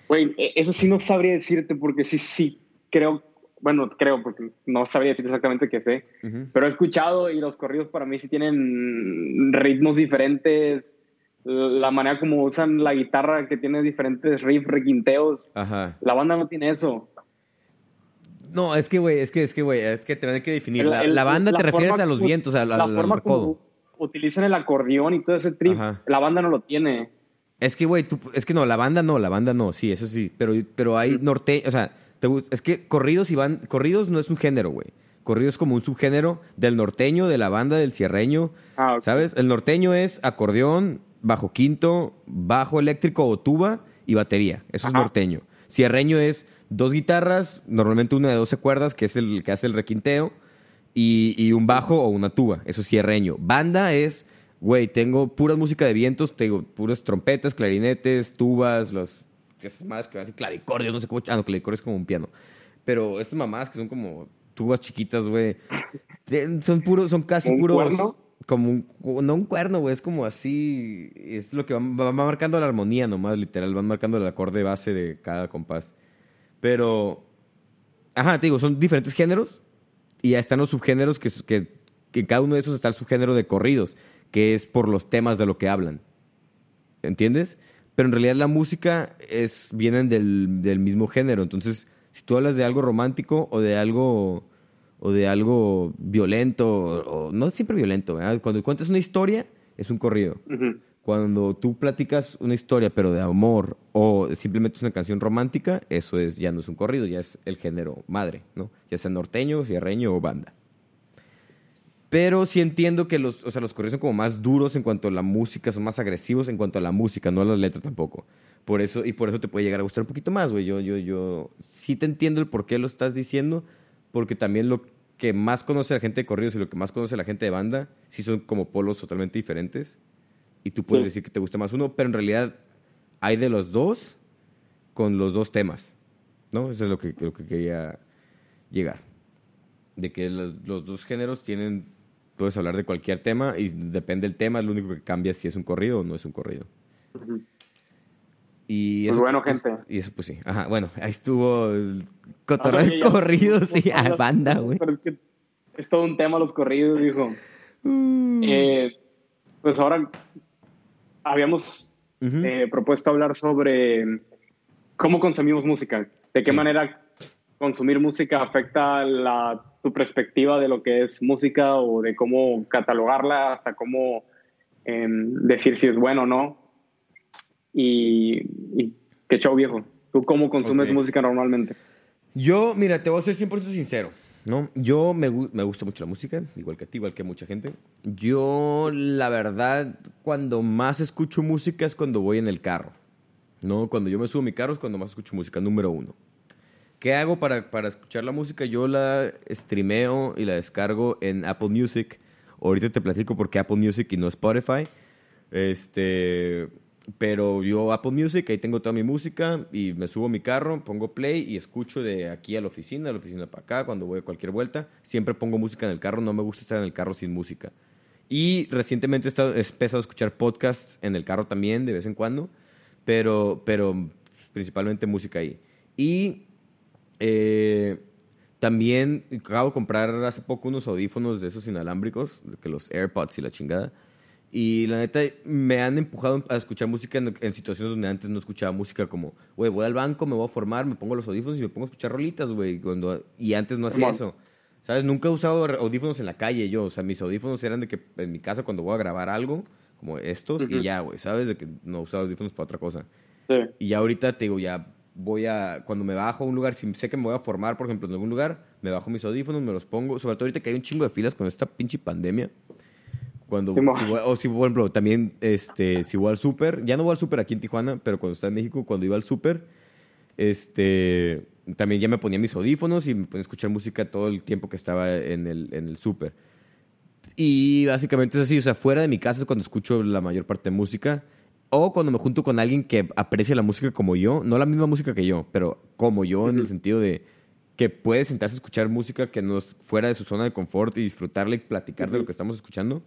Güey, e- eso sí no sabría decirte porque sí, sí, creo, bueno, creo porque no sabría decir exactamente qué sé, pero he escuchado y los corridos para mí sí tienen ritmos diferentes, la manera como usan la guitarra que tiene diferentes riffs, requinteos. Ajá. La banda no tiene eso. No, es que, güey, es que, es que, güey, es que te van a que definir. El- La, el- la banda la te refieres a los vientos, a, la forma como utilizan el acordeón y todo ese trip, Ajá. la banda no lo tiene. Es que, güey, es que no, la banda no, la banda no, sí, eso sí, pero, pero hay norte, o sea, te es que corridos y van, corridos no es un género, güey. Corridos es como un subgénero del norteño, de la banda, del cierreño, Ah. ¿sabes? El norteño es acordeón, bajo quinto, bajo eléctrico o tuba y batería, eso es norteño. Cierreño es dos guitarras, normalmente una de 12 cuerdas, que es el que hace el requinteo, y, y un bajo o una tuba, eso es cierreño. Banda es, güey, tengo puras música de vientos, tengo puras trompetas, clarinetes, tubas, los, esas más que hacen clavicordios, no sé cómo, ah, no, clavicordio es como un piano. Pero estas mamás que son como tubas chiquitas, güey, son puros, son casi ¿Un puros... cuerno? Como un, no un cuerno, güey, es como así, es lo que va, va marcando la armonía nomás, literal, van marcando el acorde base de cada compás. Pero, ajá, te digo, son diferentes géneros y ya están los subgéneros que, que, que en cada uno de esos está el subgénero de corridos, que es por los temas de lo que hablan. ¿Entiendes? Pero en realidad la música es, vienen del, del mismo género. Entonces, si tú hablas de algo romántico o de algo o de algo violento, o, o- no siempre violento, ¿verdad? Cuando cuentas una historia, es un corrido. Ujú. Cuando tú platicas una historia, pero de amor, o simplemente es una canción romántica, eso es, ya no es un corrido, ya es el género madre, ¿no? Ya sea norteño, sierreño o banda. Pero sí entiendo que los, o sea, los corridos son como más duros en cuanto a la música, son más agresivos en cuanto a la música, no a las letras tampoco. Por eso, y por eso te puede llegar a gustar un poquito más, güey. Yo, yo, yo sí te entiendo el por qué lo estás diciendo, porque también lo que más conoce la gente de corridos y lo que más conoce la gente de banda, sí son como polos totalmente diferentes. Y tú puedes decir que te gusta más uno, pero en realidad hay de los dos con los dos temas, ¿no? Eso es lo que, lo que quería llegar. De que los, los dos géneros tienen puedes hablar de cualquier tema y depende del tema, lo único que cambia es si es un corrido o no es un corrido. Y pues bueno, gente. Y eso, pues sí. Ajá, bueno, ahí estuvo el cotorreo de corridos y a banda, güey. Pero es que es todo un tema los corridos, dijo. Mm. Eh, pues ahora habíamos eh, propuesto hablar sobre cómo consumimos música, de qué manera consumir música afecta la tu perspectiva de lo que es música o de cómo catalogarla hasta cómo em, decir si es bueno o no. Y, qué chau viejo. ¿Tú cómo consumes música normalmente? Yo, mira, te voy a ser 100% sincero. ¿no? Yo me, me, gusta mucho la música, igual que a ti, igual que a mucha gente. Yo, la verdad, cuando más escucho música es cuando voy en el carro. ¿no? Cuando yo me subo a mi carro es cuando más escucho música, número uno. ¿Qué hago para, para escuchar la música? Yo la streameo y la descargo en Apple Music. Ahorita te platico por qué Apple Music y no Spotify. Este, pero yo Apple Music, ahí tengo toda mi música y me subo a mi carro, pongo play y escucho de aquí a la oficina, de la oficina para acá, cuando voy a cualquier vuelta. Siempre pongo música en el carro, no me gusta estar en el carro sin música. Y recientemente he, estado, he empezado a escuchar podcasts en el carro también, de vez en cuando, pero, pero principalmente música ahí. Y eh, también acabo de comprar hace poco unos audífonos de esos inalámbricos, que los AirPods y la chingada. Y la neta, me han empujado a escuchar música en, situaciones donde antes no escuchaba música, como, güey, voy al banco, me voy a formar, me pongo los audífonos y me pongo a escuchar rolitas, güey. Y antes no hacía eso. ¿Sabes? Nunca he usado audífonos en la calle yo. O sea, mis audífonos eran de que en mi casa cuando voy a grabar algo, como estos, y ya, güey, ¿sabes? De que no usaba audífonos para otra cosa. Sí. Y ya ahorita te digo, ya voy a, cuando me bajo a un lugar, si sé que me voy a formar, por ejemplo, en algún lugar, me bajo mis audífonos, me los pongo, sobre todo ahorita que hay un chingo de filas con esta pinche pandemia. Cuando, o si, por ejemplo, también, este, si voy al súper, ya no voy al súper aquí en Tijuana, pero cuando estaba en México, cuando iba al súper, este, también ya me ponía mis audífonos y me ponía a escuchar música todo el tiempo que estaba en el, en el súper. Y básicamente es así, o sea, fuera de mi casa es cuando escucho la mayor parte de música o cuando me junto con alguien que aprecia la música como yo, no la misma música que yo, pero como yo en el sentido de que puede sentarse a escuchar música que nos fuera de su zona de confort y disfrutarla y platicar de lo que estamos escuchando.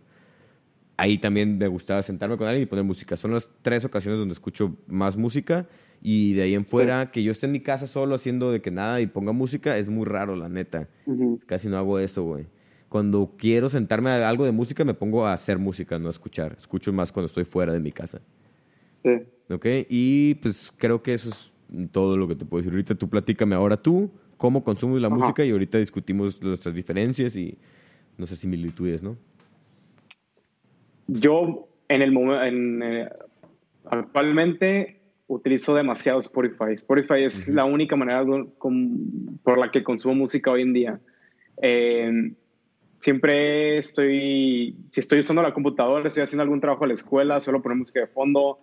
Ahí también me gustaba sentarme con alguien y poner música. Son las tres ocasiones donde escucho más música y de ahí en fuera que yo esté en mi casa solo haciendo de que nada y ponga música es muy raro, la neta. Casi no hago eso, güey. Cuando quiero sentarme a algo de música me pongo a hacer música, no a escuchar. Escucho más cuando estoy fuera de mi casa. Sí. ¿Ok? Y pues creo que eso es todo lo que te puedo decir. Ahorita tú platícame ahora tú cómo consumes la música y ahorita discutimos nuestras diferencias y nuestras similitudes, ¿no? Yo en el momento, eh, actualmente utilizo demasiado Spotify. Spotify es la única manera por la que consumo música hoy en día. Eh, siempre estoy, si estoy usando la computadora, estoy haciendo algún trabajo a la escuela, suelo poner música de fondo,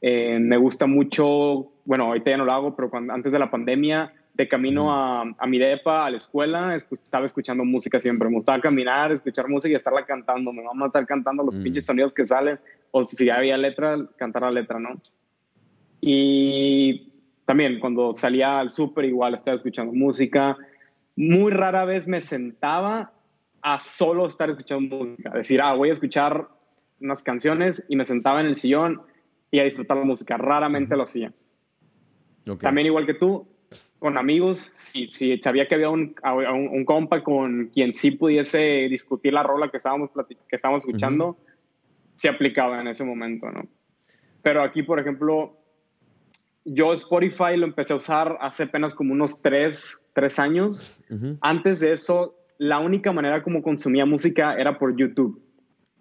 eh, me gusta mucho, bueno, ahorita ya no lo hago, pero antes de la pandemia, de camino a, a, mi depa, a la escuela, estaba escuchando música siempre. Me gustaba caminar, escuchar música y estarla cantando. Me vamos a estar cantando los pinches sonidos que salen. O si había letra, cantar la letra, ¿no? Y también cuando salía al súper, igual estaba escuchando música. Muy rara vez me sentaba a solo estar escuchando música. Decir, ah, voy a escuchar unas canciones y me sentaba en el sillón y a disfrutar la música. Raramente lo hacía. También igual que tú, con amigos, si, si sabía que había un, un, compa con quien sí pudiese discutir la rola que estábamos, que estábamos escuchando, se aplicaba en ese momento, ¿no? Pero aquí, por ejemplo, yo Spotify lo empecé a usar hace apenas como unos tres, tres años. Antes de eso, la única manera como consumía música era por YouTube.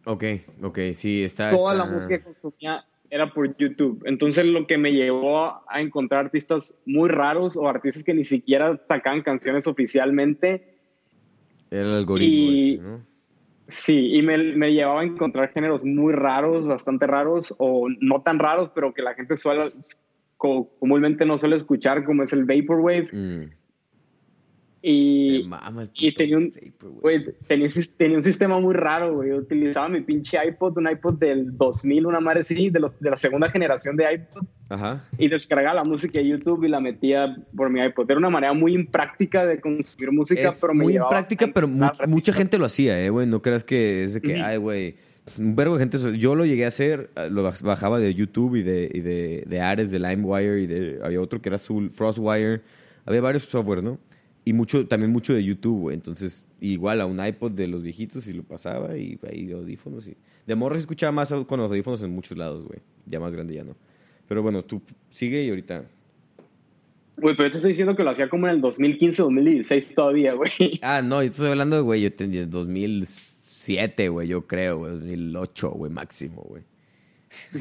Ok, ok, sí, está. Toda la música que consumía era por YouTube. Entonces lo que me llevó a encontrar artistas muy raros o artistas que ni siquiera sacaban canciones oficialmente. Era el algoritmo. Y, Sí, y me, me, llevaba a encontrar géneros muy raros, bastante raros, o no tan raros, pero que la gente suele, comúnmente no suele escuchar, como es el Vaporwave. Mm. Y, y tenía, un, tenía, tenía, un sistema muy raro, güey. Utilizaba mi pinche iPod, un iPod del 2000, una madre así, de, de la segunda generación de iPod. Ajá. Y descargaba la música de YouTube y la metía por mi iPod. Era una manera muy impráctica de consumir música, pero Muy impráctica, pero mucha gente lo hacía, ¿eh, güey? No creas que es de que, ay, güey. Un verbo de gente. Yo lo llegué a hacer, lo bajaba de YouTube y de, y de, de Ares, de LimeWire y de. Había otro que era azul, Frostwire. Había varios software, ¿no? Y mucho, también mucho de YouTube, güey. Entonces, igual a un iPod de los viejitos y lo pasaba y ahí audífonos. Y... De morro se escuchaba más con los audífonos en muchos lados, güey. Ya más grande ya no. Pero bueno, tú sigue y ahorita... Güey, pero te estoy diciendo que lo hacía como en el 2015, 2016 todavía, güey. *laughs* Ah, no, yo estoy hablando de, güey, yo tenía 2007, güey, yo creo, güey, 2008, güey, máximo, güey.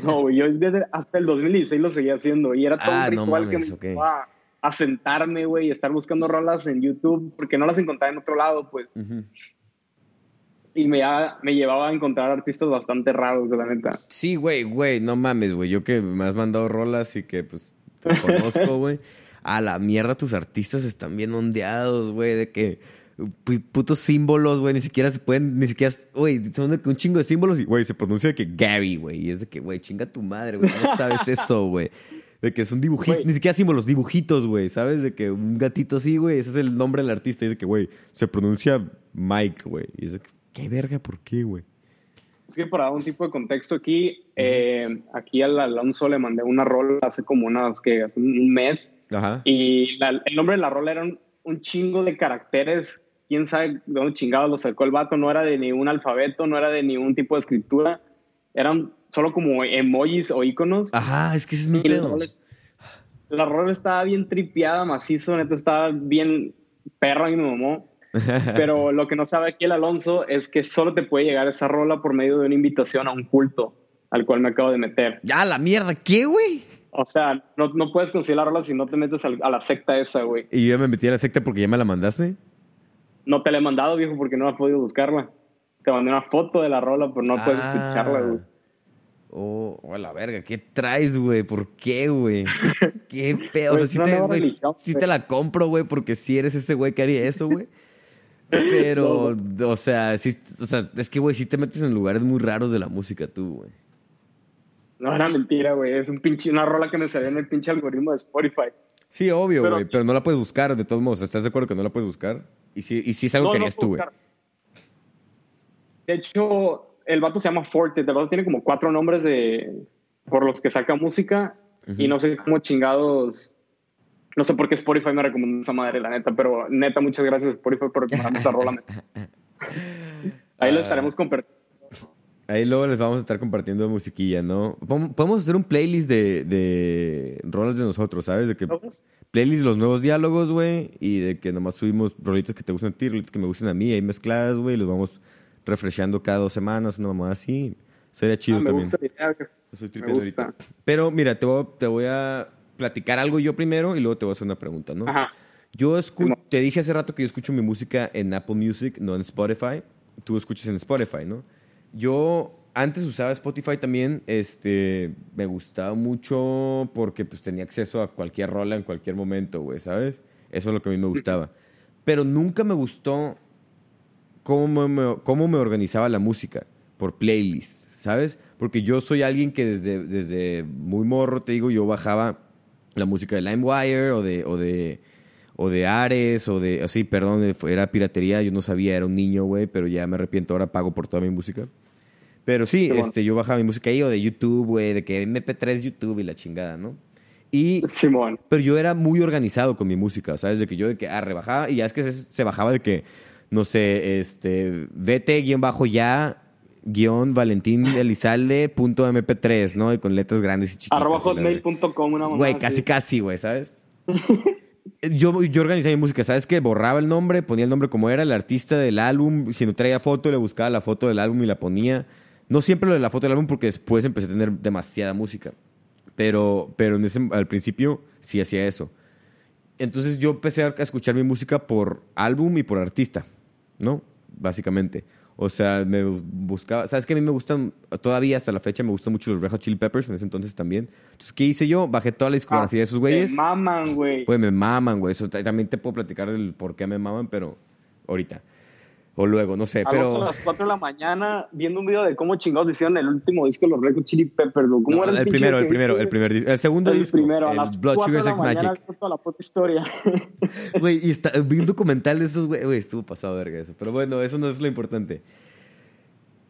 No, güey, yo desde hasta el 2016 lo seguía haciendo y era todo un ah, ritual que me a sentarme, güey, y estar buscando rolas en YouTube, porque no las encontraba en otro lado, pues. Y me, me llevaba a encontrar artistas bastante raros, de la neta. Sí, güey, güey, no mames, güey. Yo que me has mandado rolas y que, pues, te conozco, *laughs* güey. A la mierda, tus artistas están bien ondeados, güey, de que putos símbolos, güey, ni siquiera se pueden, ni siquiera, güey, son un chingo de símbolos y, güey, se pronuncia de que Gary, güey, y es de que, güey, chinga tu madre, güey, no sabes *laughs* eso, güey. De que es un dibujito, ni siquiera símbolos, dibujitos, güey, ¿sabes? De que un gatito así, güey, ese es el nombre del artista. Y de que, güey, se pronuncia Mike, güey. Y es de que, ¿qué verga? ¿Por qué, güey? Es que para dar un tipo de contexto aquí, eh, aquí al Alonso le mandé una rola hace como unas, que hace un mes. Ajá. Y el nombre de la rola era un, chingo de caracteres. Quién sabe de dónde chingados lo sacó el vato. No era de ningún alfabeto, no era de ningún tipo de escritura. Eran solo como emojis o iconos. Ajá, es que ese es mi pedo. La rola estaba bien tripeada, macizo, neta estaba bien perra y me mamó. *laughs* Pero lo que no sabe aquí el Alonso es que solo te puede llegar esa rola por medio de una invitación a un culto al cual me acabo de meter. Ya, la mierda, ¿qué, güey? O sea, no, no puedes conseguir la rola si no te metes a la secta esa, güey. ¿Y yo me metí a la secta porque ya me la mandaste? No te la he mandado, viejo, porque no has podido buscarla. Te mandé una foto de la rola, pero no puedes ah. escucharla, güey. Oh, oh, la verga, ¿qué traes, güey? ¿Por qué, güey? *laughs* ¿Qué pedo? o sea, pues, sí, te, la compro, güey, porque si eres ese güey que haría eso, güey. Pero, *laughs* o sea, sí, o sea, es que, güey, sí te metes en lugares muy raros de la música tú, güey. No, era mentira, güey. Es un pinche, una rola que me salió en el pinche algoritmo de Spotify. Sí, obvio, güey, pero, no la puedes buscar, de todos modos. ¿Estás de acuerdo que no la puedes buscar? Y sí, y sí es algo que harías tú, güey. De hecho, el vato se llama Forte, el vato tiene como cuatro nombres de por los que saca música y no sé cómo chingados, no sé por qué Spotify me recomendó esa madre, la neta, pero neta, muchas gracias Spotify por recomendarme esa rola. *laughs* Ahí lo ah. estaremos compartiendo. Ahí luego les vamos a estar compartiendo musiquilla, ¿no? Podemos hacer un playlist de, de rolas de nosotros, ¿sabes? De que playlist los nuevos diálogos, güey, y de que nomás subimos rolitos que te gustan a ti, rolitos que me gustan a mí, ahí mezcladas, güey, los vamos refrescando cada dos semanas, una mamá así. Sería chido ah, también. Pero mira, te voy, te voy a platicar algo yo primero y luego te voy a hacer una pregunta, ¿no? Yo te dije hace rato que yo escucho mi música en Apple Music, no en Spotify. Tú escuchas en Spotify, ¿no? Yo antes usaba Spotify también, este, me gustaba mucho porque pues tenía acceso a cualquier rola en cualquier momento, güey, ¿sabes? Eso es lo que a mí me gustaba. Pero nunca me gustó cómo me, cómo me organizaba la música por playlist, ¿sabes? Porque yo soy alguien que desde, desde muy morro, te digo, yo bajaba la música de LimeWire o de, o de, o de Ares o de, así, perdón, era piratería, yo no sabía, era un niño, güey, pero ya me arrepiento, ahora pago por toda mi música. Pero sí, este, yo bajaba mi música ahí o de YouTube, güey, de que MP3 YouTube y la chingada, ¿no? Y, Simón. Pero yo era muy organizado con mi música, ¿sabes? De que yo de que, ah, rebajaba y ya es que se bajaba de que no sé, este, vete guion bajo ya guion Valentín Elizalde punto mp3, ¿no? Y con letras grandes y chiquitas. Arroba hotmail.com, una Güey, casi, casi, güey, ¿sabes? *laughs* yo, yo organizaba mi música, ¿sabes qué? Borraba el nombre, ponía el nombre como era, el artista del álbum, si no traía foto, le buscaba la foto del álbum y la ponía. No siempre lo de la foto del álbum porque después empecé a tener demasiada música. Pero, pero en ese, al principio sí hacía eso. Entonces yo empecé a escuchar mi música por álbum y por artista. ¿No? Básicamente. O sea, me buscaba. ¿Sabes que A mí me gustan, todavía hasta la fecha, me gustan mucho los Red Hot Chili Peppers en ese entonces también. Entonces, ¿qué hice yo? Bajé toda la discografía de esos güeyes. Me maman, güey. Pues me maman, güey. Eso también te puedo platicar del por qué me maman, pero ahorita. O luego, no sé, pero... A las 4 de la mañana viendo un video de cómo chingados hicieron el último disco de los Red Hot Chili Peppers, ¿Cómo era el, primero, el primero, el primer disco. El segundo disco. El primero, a las Blood Sugar Sex Magic. Toda la puta historia. *laughs* Güey, y está, vi un documental de esos, güey. Estuvo pasado verga eso. Pero bueno, eso no es lo importante.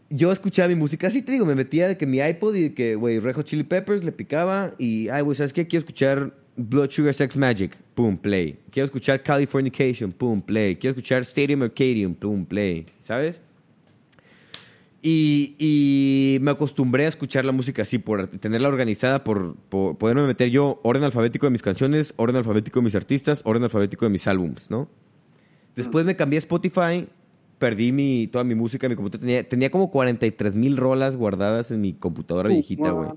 Yo escuchaba mi música, así te digo, me metía de que mi iPod y que, güey, Red Hot Chili Peppers le picaba y, ay, güey, ¿sabes qué? Quiero escuchar Blood Sugar Sex Magic, pum, play. Quiero escuchar Californication, pum, play. Quiero escuchar Stadium Arcadium, pum, play. ¿Sabes? Y, y, me acostumbré a escuchar la música así, por tenerla organizada, por, poderme meter yo orden alfabético de mis canciones, orden alfabético de mis artistas, orden alfabético de mis álbums, ¿no? Después me cambié a Spotify, perdí mi, toda mi música mi computadora. Tenía, tenía como 43 mil rolas guardadas en mi computadora viejita, güey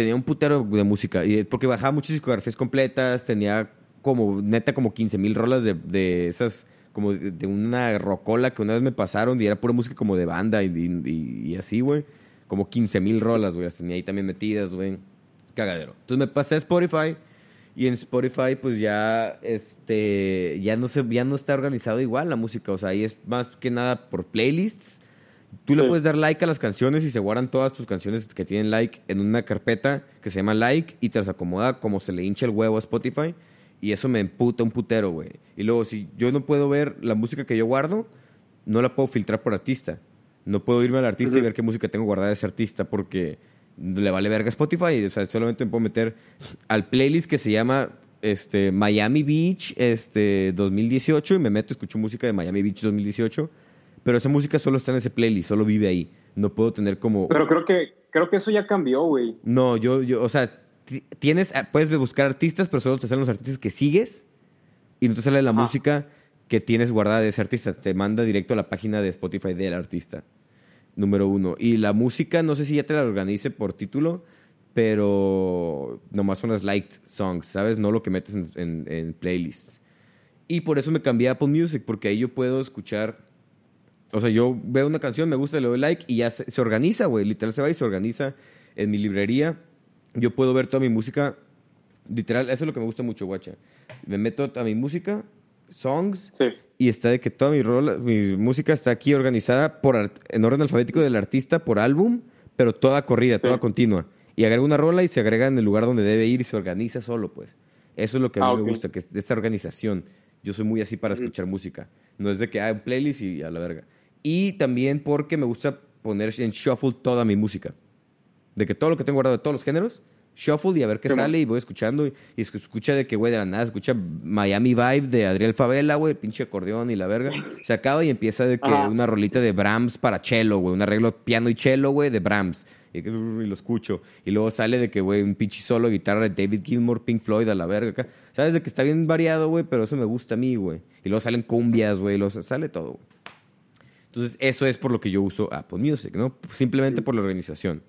tenía un putero de música. Y porque bajaba muchas discografías completas, tenía como, neta, como 15 mil rolas de, de, esas, como de, una rocola que una vez me pasaron y era pura música como de banda y, y, así, güey. Como 15 mil rolas, güey. Las tenía ahí también metidas, güey. Cagadero. Entonces me pasé a Spotify y en Spotify pues ya, este, ya no, se, ya no está organizado igual la música. O sea, ahí es más que nada por playlists Tú le puedes dar like a las canciones y se guardan todas tus canciones que tienen like en una carpeta que se llama like y te las acomoda como se le hincha el huevo a Spotify. Y eso me emputa un putero, güey. Y luego, si yo no puedo ver la música que yo guardo, no la puedo filtrar por artista. No puedo irme al artista y ver qué música tengo guardada de ese artista porque le vale verga Spotify. O sea, solamente me puedo meter al playlist que se llama este, Miami Beach este, 2018 y me meto, escucho música de Miami Beach 2018 pero esa música solo está en ese playlist, solo vive ahí. No puedo tener como... Pero creo que, creo que eso ya cambió, güey. No, yo, yo, o sea, tienes, ah, puedes buscar artistas, pero solo te salen los artistas que sigues y no te sale la música que tienes guardada de ese artista. Te manda directo a la página de Spotify del artista. Número uno. Y la música, no sé si ya te la organice por título, pero nomás son las liked songs, ¿sabes? No lo que metes en, en, en playlists. Y por eso me cambié a Apple Music, porque ahí yo puedo escuchar o sea, yo veo una canción, me gusta, le doy like y ya se, organiza, güey. Literal se va y se organiza en mi librería. Yo puedo ver toda mi música. Literal, eso es lo que me gusta mucho, guacha. Me meto a mi música, songs, y está de que toda mi, mi música está aquí organizada por, en orden alfabético del artista por álbum, pero toda corrida, toda continua. Y agrego una rola y se agrega en el lugar donde debe ir y se organiza solo, pues. Eso es lo que a mí ah, me gusta, que es esta organización. Yo soy muy así para escuchar música. No es de que hay un playlist y a la verga. Y también porque me gusta poner en shuffle toda mi música. De que todo lo que tengo guardado de todos los géneros, shuffle y a ver qué sale y voy escuchando y, escucha de que, güey, de la nada, escucha Miami Vibe de Adriel Favela, güey, pinche acordeón y la verga. Se acaba y empieza de que una rolita de Brahms para cello, güey, un arreglo piano y cello, güey, de Brahms. Y, lo escucho. Y luego sale de que, güey, un pinche solo de guitarra de David Gilmour, Pink Floyd a la verga acá. Sabes de que está bien variado, güey, pero eso me gusta a mí, güey. Y luego salen cumbias, güey, sale todo, güey. Entonces, eso es por lo que yo uso Apple Music, ¿no? Simplemente por la organización.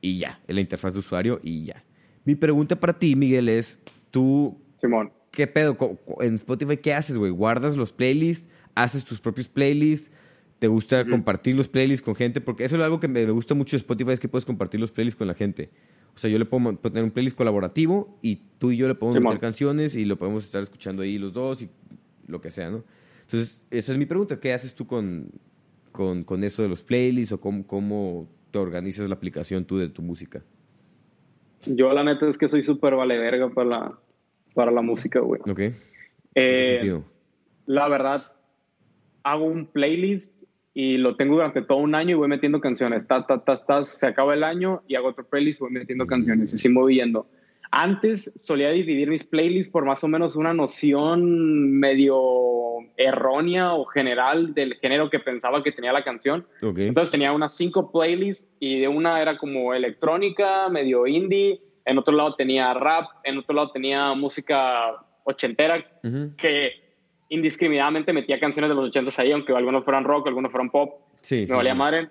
Y ya, en la interfaz de usuario y ya. Mi pregunta para ti, Miguel, es, tú... Simón. ¿Qué pedo? En Spotify, ¿qué haces, güey? ¿Guardas los playlists? ¿Haces tus propios playlists? ¿Te gusta compartir los playlists con gente? Porque eso es algo que me gusta mucho de Spotify, es que puedes compartir los playlists con la gente. O sea, yo le puedo poner un playlist colaborativo y tú y yo le podemos meter canciones y lo podemos estar escuchando ahí los dos y lo que sea, ¿no? Entonces, esa es mi pregunta. ¿Qué haces tú con, con, con eso de los playlists o cómo, cómo, te organizas la aplicación tú de tu música? Yo la neta es que soy súper vale verga para la, para la música, güey. Ok. Eh, la verdad, hago un playlist y lo tengo durante todo un año y voy metiendo canciones. Ta, ta, ta, ta, se acaba el año y hago otro playlist y voy metiendo canciones. Y así moviendo. Antes solía dividir mis playlists por más o menos una noción medio errónea o general del género que pensaba que tenía la canción. Entonces tenía unas cinco playlists y de una era como electrónica, medio indie, en otro lado tenía rap, en otro lado tenía música ochentera, que indiscriminadamente metía canciones de los ochentas ahí, aunque algunos fueran rock, algunos fueran pop. Sí, me valía madre.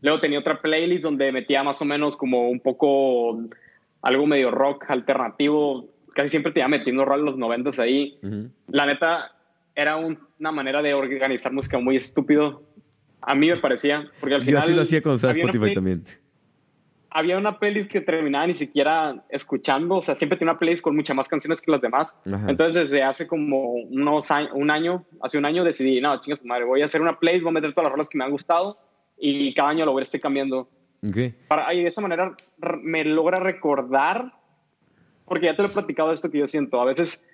Luego tenía otra playlist donde metía más o menos como un poco algo medio rock alternativo. Casi siempre te iba metiendo rol los noventas ahí. La neta, era una manera de organizar música muy estúpido. A mí me parecía, porque al final... Yo así lo hacía con Spotify también había una playlist que terminaba ni siquiera escuchando, o sea, siempre tenía una playlist con muchas más canciones que las demás. Entonces, desde hace como unos años, un año, hace un año decidí, no, chinga su madre, voy a hacer una playlist, voy a meter todas las rolas que me han gustado y cada año lo voy a estar cambiando. Okay. Para, y de esa manera me logra recordar, porque ya te lo he platicado esto que yo siento, a veces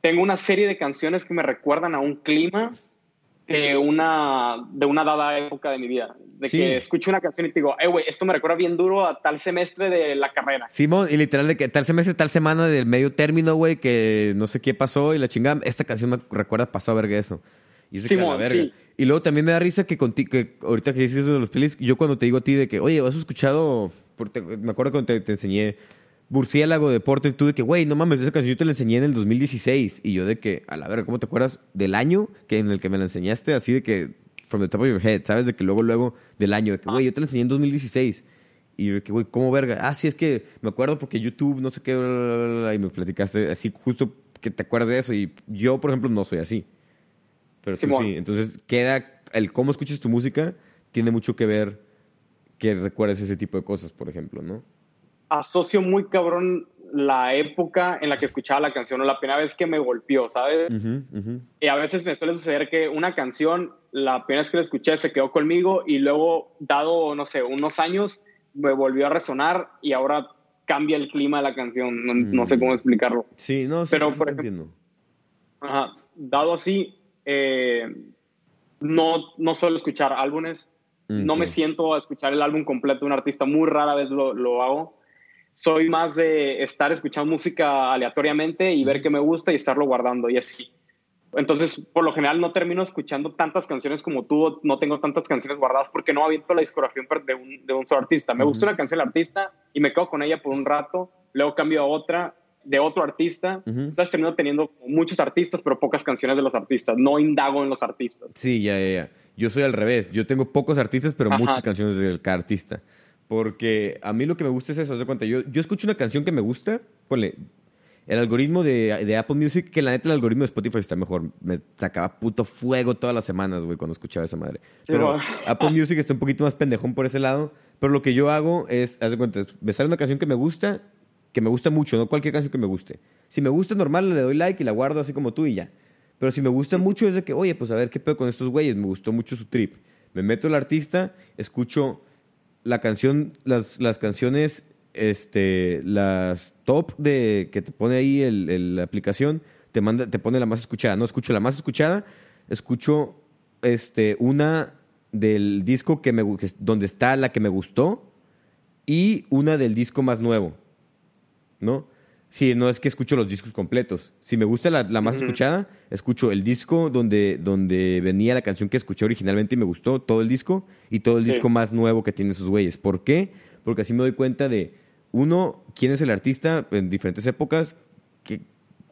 tengo una serie de canciones que me recuerdan a un clima de una, de una dada época de mi vida. De que escucho una canción y te digo, eh, güey, esto me recuerda bien duro a tal semestre de la carrera. Simón, y literal de que tal semestre, tal semana del medio término, güey, que no sé qué pasó y la chingada. Esta canción me recuerda, pasó a verga eso. Y Simón, Sí. Y luego también me da risa que, contigo, que ahorita que dices eso de los pelis, yo cuando te digo a ti de que, oye, ¿has escuchado? me acuerdo cuando te, te enseñé Burciélago Deporte, tú de que, güey, no mames, esa canción yo te la enseñé en el 2016. Y yo de que, a la verga, ¿cómo te acuerdas del año que en el que me la enseñaste? Así de que, from the top of your head, ¿sabes? De que luego, luego, del año, de que, güey, yo te la enseñé en 2016. Y yo de que, güey, ¿cómo verga? Ah, sí, es que me acuerdo porque YouTube, no sé qué, y me platicaste así, justo que te acuerdas de eso. Y yo, por ejemplo, no soy así. Pero tú sí. Entonces, queda, el cómo escuchas tu música tiene mucho que ver que recuerdes ese tipo de cosas, por ejemplo, ¿no? asocio muy cabrón la época en la que escuchaba la canción o la primera vez que me golpeó, ¿sabes? Y a veces me suele suceder que una canción, la primera vez que la escuché se quedó conmigo y luego, dado, no sé, unos años, me volvió a resonar y ahora cambia el clima de la canción. No, sé cómo mm. explicarlo. Sí, no, Pero, por ejemplo, dado así, eh, no, no suelo escuchar álbumes. No me siento a escuchar el álbum completo de un artista, muy rara vez lo, lo hago soy más de estar escuchando música aleatoriamente y ver qué me gusta y estarlo guardando y así. Entonces, por lo general no termino escuchando tantas canciones como tú, no tengo tantas canciones guardadas porque no visto la discografía de un, de un solo artista. Me gusta una canción del artista y me quedo con ella por un rato, luego cambio a otra de otro artista. Entonces termino teniendo muchos artistas, pero pocas canciones de los artistas. No indago en los artistas. Sí, ya, ya, ya. Yo soy al revés. Yo tengo pocos artistas, pero muchas canciones de cada artista. Porque a mí lo que me gusta es eso, de cuenta. Yo, yo escucho una canción que me gusta, ponle, el algoritmo de, de, Apple Music, que la neta el algoritmo de Spotify está mejor. Me sacaba puto fuego todas las semanas, güey, cuando escuchaba esa madre. pero Apple *laughs* Music está un poquito más pendejón por ese lado. Pero lo que yo hago es, haz de cuenta, me sale una canción que me gusta, que me gusta mucho, no cualquier canción que me guste. Si me gusta normal, le doy like y la guardo así como tú y ya. Pero si me gusta mucho es de que, oye, pues a ver qué pedo con estos güeyes, me gustó mucho su trip. Me meto el artista, escucho la canción, las, las canciones, este, las top de que te pone ahí el, la aplicación, te manda, te pone la más escuchada. No escucho la más escuchada, escucho este, una del disco que me, donde está la que me gustó y una del disco más nuevo, ¿no? Sí, no es que escucho los discos completos. Si me gusta la, más escuchada, escucho el disco donde, donde venía la canción que escuché originalmente y me gustó, todo el disco, y todo el disco más nuevo que tiene esos güeyes. ¿Por qué? Porque así me doy cuenta de, uno, quién es el artista en diferentes épocas, que,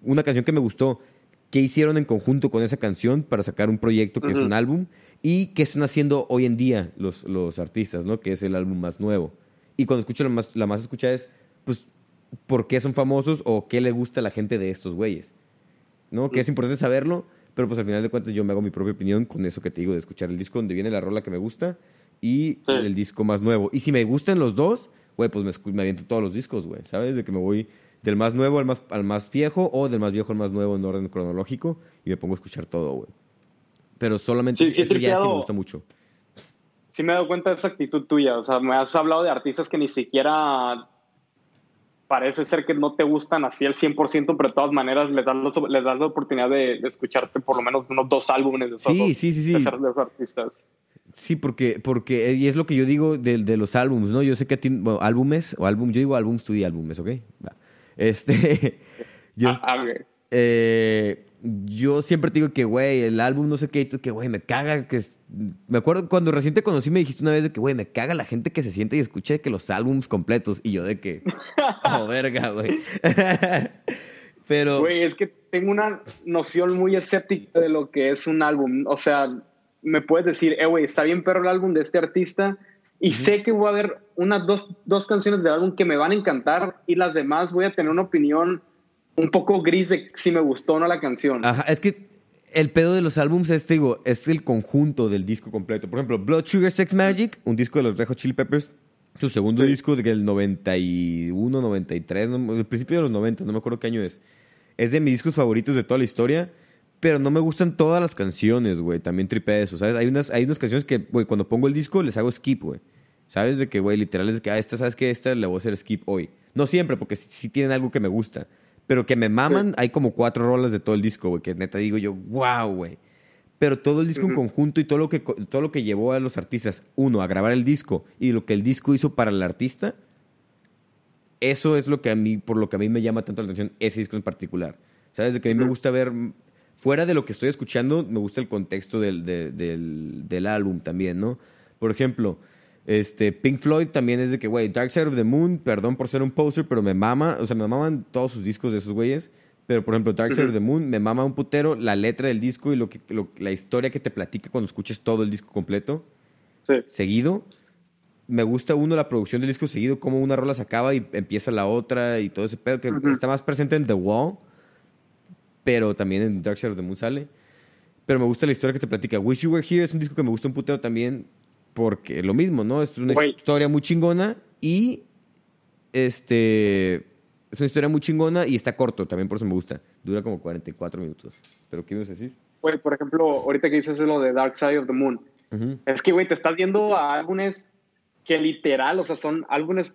una canción que me gustó, qué hicieron en conjunto con esa canción para sacar un proyecto que es un álbum, y qué están haciendo hoy en día los, los artistas, ¿no? Que es el álbum más nuevo. Y cuando escucho la más, la más escuchada es, pues por qué son famosos o qué le gusta a la gente de estos güeyes. ¿No? Que es importante saberlo, pero pues al final de cuentas yo me hago mi propia opinión con eso que te digo, de escuchar el disco donde viene la rola que me gusta y el disco más nuevo. Y si me gustan los dos, güey, pues me, me aviento todos los discos, güey, ¿sabes? De que me voy del más nuevo al más, al más viejo o del más viejo al más nuevo en orden cronológico y me pongo a escuchar todo, güey. Pero solamente sí, eso ya sí me gusta mucho. Sí me he dado cuenta de esa actitud tuya, o sea, me has hablado de artistas que ni siquiera parece ser que no te gustan así al 100%, pero de todas maneras les das, les das la oportunidad de, escucharte por lo menos unos dos álbumes de esos, sí, sí, sí, sí. artistas. Sí, porque, porque, y es lo que yo digo de, de los álbumes, ¿no? Yo sé que a ti, bueno, álbumes, o álbum, yo digo álbums, tú di álbumes, ¿ok? Este, *laughs* yo, ah, ah eh, yo siempre te digo que, güey, el álbum no sé qué, que, güey, me caga que... Me acuerdo cuando recién te conocí me dijiste una vez de que, güey, me caga la gente que se siente y escucha que los álbums completos. Y yo de que, *laughs* oh, verga, güey. *laughs* Pero... Güey, es que tengo una noción muy escéptica de lo que es un álbum. O sea, me puedes decir, eh, güey, está bien perro el álbum de este artista y sé que voy a haber unas dos, dos canciones del álbum que me van a encantar y las demás voy a tener una opinión un poco gris de si me gustó o no la canción. Ajá, es que el pedo de los álbums es, digo, es el conjunto del disco completo. Por ejemplo, Blood Sugar Sex Magic, un disco de los Red Hot Chili Peppers, su segundo disco del 91, 93, no, del principio de los 90, no me acuerdo qué año es. Es de mis discos favoritos de toda la historia, pero no me gustan todas las canciones, güey. También tripe eso, ¿sabes? Hay unas, hay unas canciones que, güey, cuando pongo el disco les hago skip, güey. ¿Sabes? De que, güey, literal es de que, ah, esta, ¿sabes que Esta le voy a hacer skip hoy. No siempre, porque sí, tienen algo que me gusta. Pero que me maman, hay como cuatro rolas de todo el disco, güey, que neta digo yo, wow, güey. Pero todo el disco en conjunto y todo lo, que, todo lo que llevó a los artistas, uno, a grabar el disco y lo que el disco hizo para el artista, eso es lo que a mí, por lo que a mí me llama tanto la atención ese disco en particular. ¿Sabes? De que a mí me gusta ver, fuera de lo que estoy escuchando, me gusta el contexto del, del, del álbum también, ¿no? Por ejemplo, este, Pink Floyd también es de que, güey, Dark Side of the Moon, perdón por ser un poser, pero me mama, o sea, me maman todos sus discos de esos güeyes. Pero, por ejemplo, Dark Side of the Moon me mama un putero la letra del disco y lo que, la historia que te platica cuando escuches todo el disco completo. Sí. Seguido. Me gusta uno la producción del disco seguido, cómo una rola se acaba y empieza la otra y todo ese pedo que está más presente en The Wall, pero también en Dark Side of the Moon sale. Pero me gusta la historia que te platica. Wish You Were Here es un disco que me gusta un putero también porque lo mismo, ¿no? Es una historia muy chingona y este es una historia muy chingona y está corto, también por eso me gusta. Dura como 44 minutos. ¿Pero qué ibas a decir? Güey, por ejemplo, ahorita que dices lo de Dark Side of the Moon, es que, güey, te estás viendo a álbumes que literal, o sea, son álbumes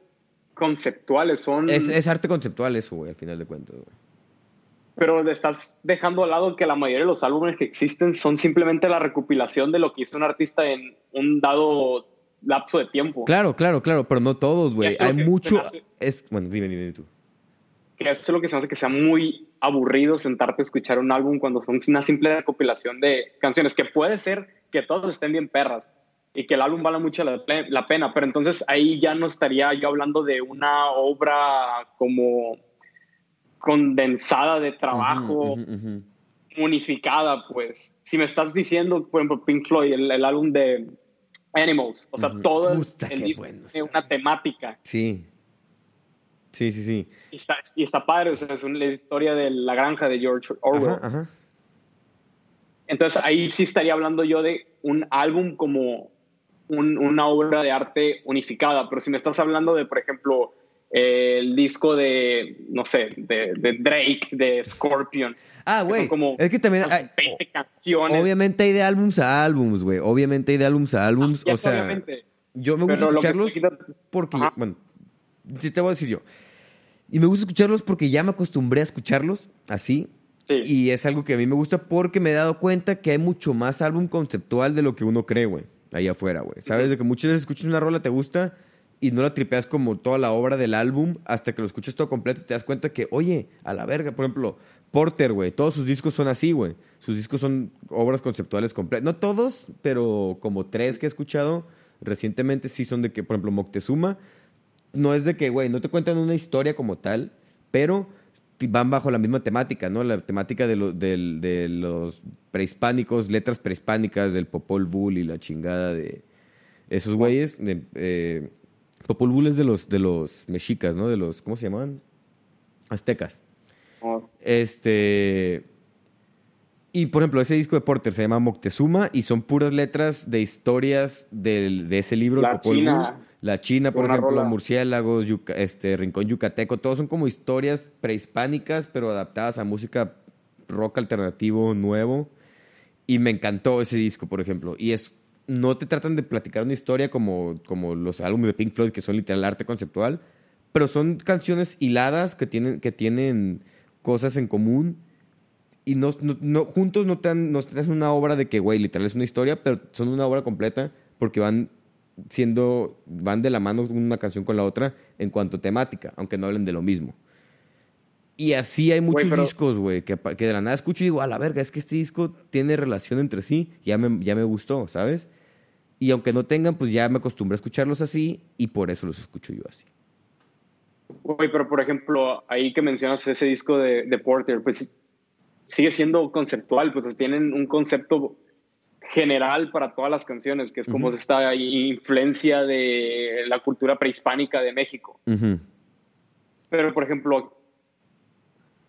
conceptuales, son... Es, es arte conceptual eso, güey, al final de cuentas, güey pero estás dejando al lado que la mayoría de los álbumes que existen son simplemente la recopilación de lo que hizo un artista en un dado lapso de tiempo. Claro, claro, claro, pero no todos, güey. Hay mucho... es... Bueno, dime, dime tú. Que eso es lo que se me hace que sea muy aburrido sentarte a escuchar un álbum cuando son una simple recopilación de canciones, que puede ser que todos estén bien perras y que el álbum vale mucho la, la pena, pero entonces ahí ya no estaría yo hablando de una obra como condensada de trabajo, unificada, pues. Si me estás diciendo, por ejemplo, Pink Floyd, el, álbum de Animals, o sea, todo el, disco tiene una temática. Sí. Sí, sí, sí. Y está, y está padre, o sea, es una, la historia de la granja de George Orwell. Entonces ahí sí estaría hablando yo de un álbum como una obra de arte unificada, pero si me estás hablando de, por ejemplo, el disco de, no sé, de, Drake, de Scorpion. Ah, güey. Es que también hay, 20 canciones. Obviamente hay de álbums a álbums, güey. Obviamente hay de álbums a álbums. Ah, o sea, yo me gusta escucharlos porque, bueno, si te voy a decir yo. Y me gusta escucharlos porque ya me acostumbré a escucharlos así. Sí. Y es algo que a mí me gusta porque me he dado cuenta que hay mucho más álbum conceptual de lo que uno cree, güey. Ahí afuera, güey. ¿Sabes? De que muchas veces escuchas una rola, te gusta y no la tripeas como toda la obra del álbum hasta que lo escuchas todo completo y te das cuenta que, oye, a la verga, por ejemplo, Porter, güey, todos sus discos son así, güey. Sus discos son obras conceptuales completas. No todos, pero como tres que he escuchado recientemente sí son de que, por ejemplo, Moctezuma, no es de que, güey, no te cuentan una historia como tal, pero van bajo la misma temática, ¿no? La temática de, de los prehispánicos, letras prehispánicas, del Popol Vuh y la chingada de esos güeyes. Eh, Popol Vuh es de los, de los mexicas, ¿no? De los, ¿cómo se llaman? Aztecas. Oh. Este... Y, por ejemplo, ese disco de Porter se llama Moctezuma y son puras letras de historias del, de ese libro. La Popol China. Vuh. La China, por ejemplo, murciélagos, este, Rincón Yucateco, todos son como historias prehispánicas, pero adaptadas a música rock alternativo nuevo. Y me encantó ese disco, por ejemplo. Y es no te tratan de platicar una historia como, como los álbumes de Pink Floyd, que son literal arte conceptual, pero son canciones hiladas que tienen, que tienen cosas en común y no, no, juntos no te, no te hacen una obra de que, güey, literal es una historia, pero son una obra completa porque van siendo, van de la mano una canción con la otra en cuanto a temática, aunque no hablen de lo mismo. Y así hay muchos discos, güey, que, que, de la nada escucho y digo, a la verga, es que este disco tiene relación entre sí, ya me, ya me gustó, ¿sabes? Y aunque no tengan, pues ya me acostumbré a escucharlos así y por eso los escucho yo así. Uy, pero por ejemplo, ahí que mencionas ese disco de, de Porter, pues sigue siendo conceptual, pues tienen un concepto general para todas las canciones, que es como esta influencia de la cultura prehispánica de México. Pero, por ejemplo,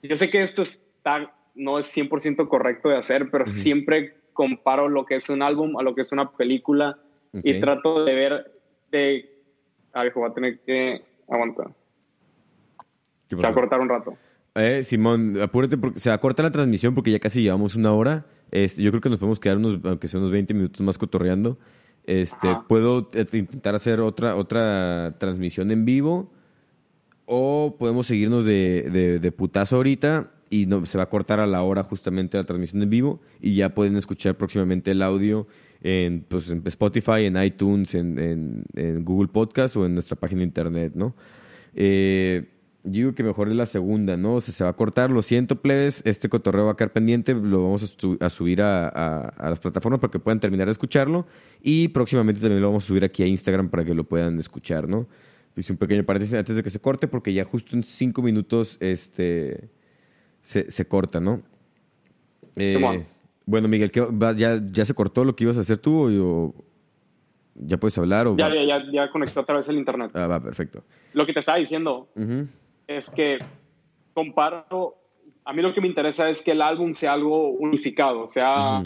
yo sé que esto está no es 100% correcto de hacer, pero siempre comparo lo que es un álbum a lo que es una película y trato de ver de... A ver, voy a tener que aguantar. Se va a cortar un rato. Eh, Simón, apúrate porque se va a cortar la transmisión porque ya casi llevamos una hora. Este, yo creo que nos podemos quedar unos, aunque sea unos 20 minutos más cotorreando. Este, puedo eh, intentar hacer otra, otra transmisión en vivo o podemos seguirnos de, de, putazo ahorita y no, se va a cortar a la hora justamente la transmisión en vivo y ya pueden escuchar próximamente el audio en, pues, en Spotify, en iTunes, en, en, Google Podcast o en nuestra página de internet, ¿no? Eh, digo que mejor es la segunda, ¿no? O sea, se va a cortar, lo siento, plebes, este cotorreo va a quedar pendiente, lo vamos a, subir a, las plataformas para que puedan terminar de escucharlo y próximamente también lo vamos a subir aquí a Instagram para que lo puedan escuchar, ¿no? Hice un pequeño paréntesis antes de que se corte porque ya justo en cinco minutos este, se, corta, ¿no? Eh, bueno, Miguel, ya, ¿ya se cortó lo que ibas a hacer tú o, ya puedes hablar? O ya, ya, ya, ya conectó otra vez el internet. Ah, va, perfecto. Lo que te estaba diciendo es que comparo, a mí lo que me interesa es que el álbum sea algo unificado, sea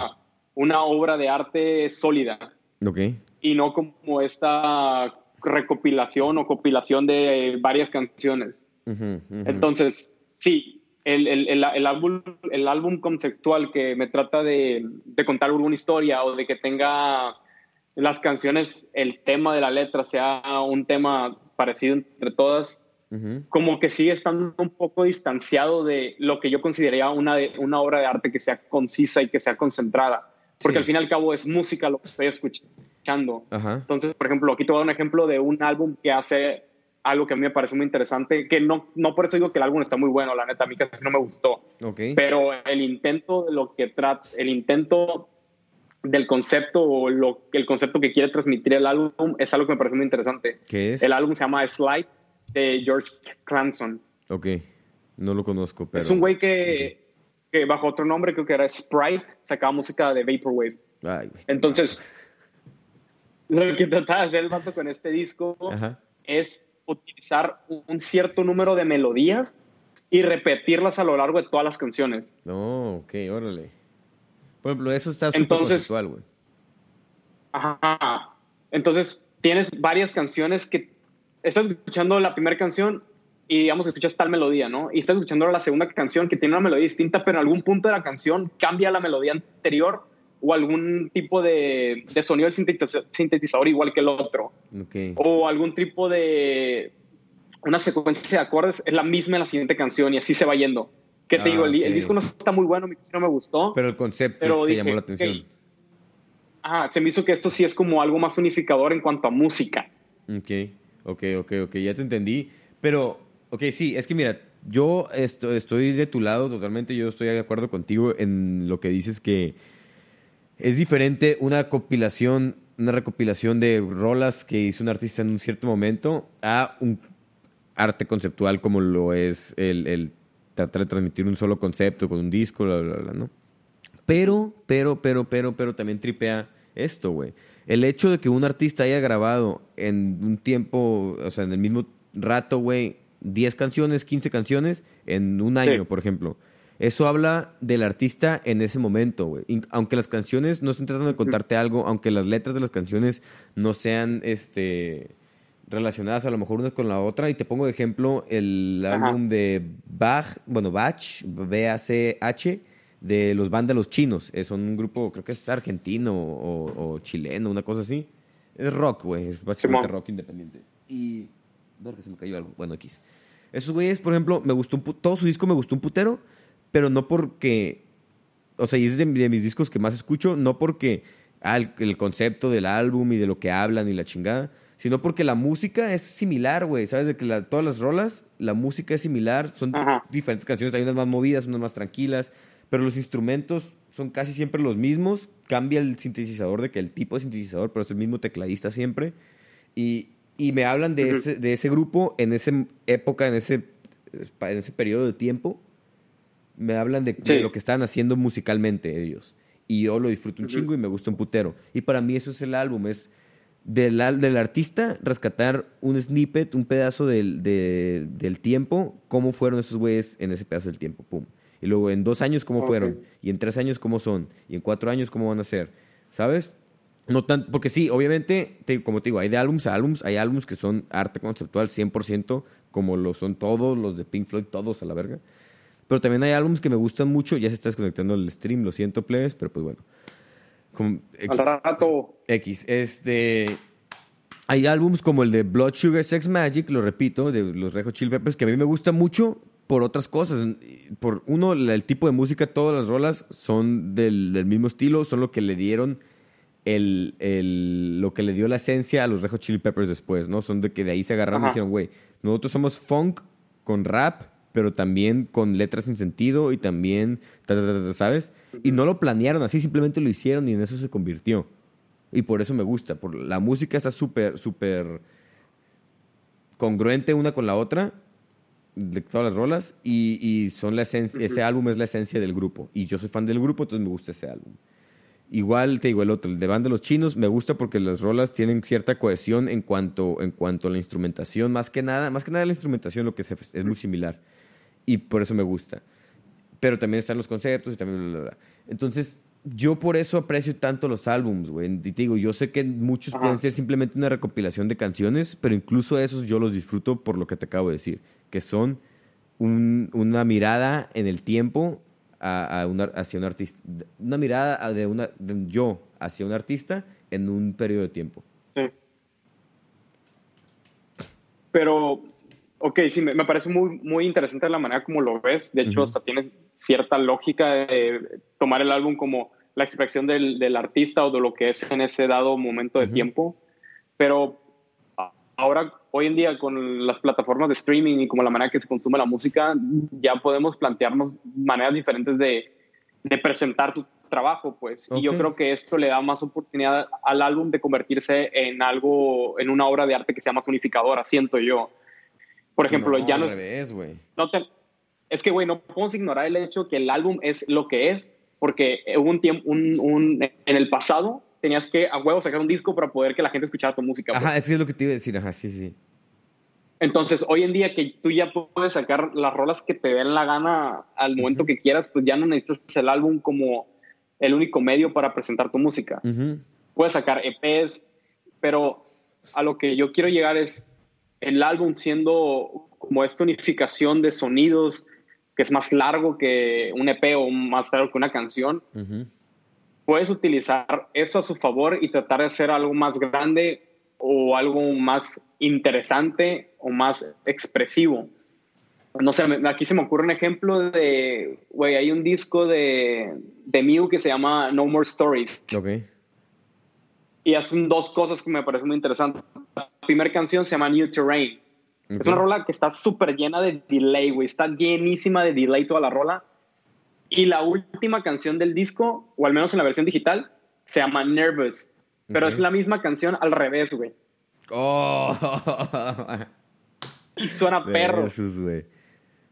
una obra de arte sólida. Ok. Y no como esta recopilación o compilación de varias canciones. Entonces, sí, el, el, el, álbum, el álbum conceptual que me trata de, de, contar alguna historia o de que tenga las canciones, el tema de la letra sea un tema parecido entre todas, como que sigue estando un poco distanciado de lo que yo consideraría una, una obra de arte que sea concisa y que sea concentrada. Porque al fin y al cabo es música lo que estoy escuchando. Entonces, por ejemplo, aquí te voy a dar un ejemplo de un álbum que hace algo que a mí me parece muy interesante, que no, no por eso digo que el álbum está muy bueno, la neta, a mí casi no me gustó. Pero el intento de lo que trata, el intento del concepto o lo, el concepto que quiere transmitir el álbum es algo que me parece muy interesante. ¿Qué es? El álbum se llama Slide de George Clanson. Ok, no lo conozco, pero... Es un güey que, que, bajo otro nombre, creo que era Sprite, sacaba música de Vaporwave. Entonces, lo que trataba de hacer el vato con este disco es utilizar un cierto número de melodías y repetirlas a lo largo de todas las canciones. No, ok, órale. Por ejemplo, eso está súper conceptual, güey. Ajá. Entonces, tienes varias canciones que estás escuchando la primera canción y digamos escuchas tal melodía, ¿no? Y estás escuchando la segunda canción que tiene una melodía distinta, pero en algún punto de la canción cambia la melodía anterior o algún tipo de, de sonido del sintetizador igual que el otro. O algún tipo de... Una secuencia de acordes es la misma en la siguiente canción y así se va yendo. ¿Qué te digo? El, disco no está muy bueno, no me gustó. Pero el concepto te llamó la atención. ah, se me hizo que esto sí es como algo más unificador en cuanto a música. Ok. Ok, ok, ok, ya te entendí. Pero, ok, sí, es que mira, yo estoy de tu lado totalmente, yo estoy de acuerdo contigo en lo que dices que es diferente una compilación, una recopilación de rolas que hizo un artista en un cierto momento a un arte conceptual como lo es el, tratar de transmitir un solo concepto con un disco, bla, bla, bla, ¿no? Pero, pero, pero, pero, pero también tripea esto, güey el hecho de que un artista haya grabado en un tiempo, o sea, en el mismo rato, güey, 10 canciones, 15 canciones en un año, por ejemplo. Eso habla del artista en ese momento, güey. Aunque las canciones no estén tratando de contarte algo, aunque las letras de las canciones no sean este, relacionadas a lo mejor una con la otra. Y te pongo de ejemplo el álbum de Bach, bueno, Bach, B-A-C-H, de los vándalos chinos. Son un grupo, creo que es argentino o, chileno, una cosa así. Es rock, güey. Es básicamente rock independiente. Y. No, que se me cayó algo. Bueno, X. Esos güeyes, por ejemplo, me gustó un todo su disco me gustó un putero, pero no porque. O sea, y es de, mis discos que más escucho, no porque. Ah, el, concepto del álbum y de lo que hablan y la chingada, sino porque la música es similar, güey. ¿Sabes? De que todas las rolas, la música es similar, son diferentes canciones, hay unas más movidas, unas más tranquilas pero los instrumentos son casi siempre los mismos. Cambia el sintetizador de que el tipo de sintetizador, pero es el mismo tecladista siempre. Y, y me hablan de, ese, de ese grupo en esa época, en ese, en ese periodo de tiempo. Me hablan de, lo que están haciendo musicalmente ellos. Y yo lo disfruto un chingo y me gusta un putero. Y para mí eso es el álbum, es del, del artista rescatar un snippet, un pedazo del, del tiempo, cómo fueron esos güeyes en ese pedazo del tiempo, pum Y luego en dos años cómo fueron, y en tres años cómo son, y en cuatro años cómo van a ser, ¿sabes? No tan, porque sí, obviamente, te- como te digo, hay de álbums a álbums, hay álbums que son arte conceptual 100%, como lo son todos los de Pink Floyd, todos a la verga. Pero también hay álbums que me gustan mucho, ya se está desconectando el stream, lo siento, plebes, pero pues bueno. Como Al X. rato. X. Este. Hay álbums como el de Blood Sugar Sex Magic, lo repito, de los Red Hot Chili Peppers, que a mí me gusta mucho por otras cosas. Por uno, el tipo de música, todas las rolas son del, del mismo estilo, son lo que le dieron el, el- lo que le dio la esencia a los Red Hot Chili Peppers después, ¿no? Son de que de ahí se agarraron y Ajá. dijeron, güey, nosotros somos funk con rap, pero también con letras sin sentido y también, ta, ta, ta, ta, ¿sabes? Y no lo planearon así, simplemente lo hicieron y en eso se convirtió. Y por eso me gusta. Por, la música está súper, súper congruente una con la otra, de todas las rolas, y, y son la esencia, ese álbum es la esencia del grupo. Y yo soy fan del grupo, entonces me gusta ese álbum. Igual te digo el otro, el de Band de los Chinos, me gusta porque las rolas tienen cierta cohesión en cuanto, en cuanto a la instrumentación, más que nada, más que nada la instrumentación lo que se- es muy similar. Y por eso me gusta. Pero también están los conceptos y también bla, bla, bla. Entonces, yo por eso aprecio tanto los álbums, güey. Y te digo, yo sé que muchos Ajá. pueden ser simplemente una recopilación de canciones, pero incluso esos yo los disfruto por lo que te acabo de decir, que son un- una mirada en el tiempo a, a un ar- hacia un artista, una mirada de una de yo hacia un artista en un periodo de tiempo. Sí. Pero, ok, sí, me, me parece muy, muy interesante la manera como lo ves. De hecho, Ujú. hasta tienes cierta lógica de tomar el álbum como la expresión del, del artista o de lo que es en ese dado momento de tiempo. Pero ahora, hoy en día, con las plataformas de streaming y como la manera que se consume la música, ya podemos plantearnos maneras diferentes de, de presentar tu trabajo, pues. Y yo creo que esto le da más oportunidad al álbum de convertirse en algo, en una obra de arte que sea más unificadora, siento yo. Por ejemplo, ya no al es, revés, güey. no te- es que, güey, no podemos ignorar el hecho que el álbum es lo que es, porque hubo un tiempo, un, un- en el pasado tenías que a huevo sacar un disco para poder que la gente escuchara tu música. pues. Ajá, es que es lo que te iba a decir, ajá, sí, sí. Entonces, hoy en día que tú ya puedes sacar las rolas que te den la gana al momento Ujú. que quieras, pues ya no necesitas el álbum como el único medio para presentar tu música. Ujú. Puedes sacar EPs, pero a lo que yo quiero llegar es el álbum siendo como esta unificación de sonidos que es más largo que un EP o más largo que una canción. Ujú. Puedes utilizar eso a su favor y tratar de hacer algo más grande o algo más interesante o más expresivo. No sé, aquí se me ocurre un ejemplo de, güey, hay un disco de, de Mew que se llama No More Stories Ok. y hacen dos cosas que me parecen muy interesantes. La primera canción se llama New Terrain. ok. Es una rola que está súper llena de delay, güey. Está llenísima de delay toda la rola. Y la última canción del disco, o al menos en la versión digital, se llama Nervous. Pero es la misma canción al revés, güey. Oh. Y suena *laughs* perro. Versus, güey.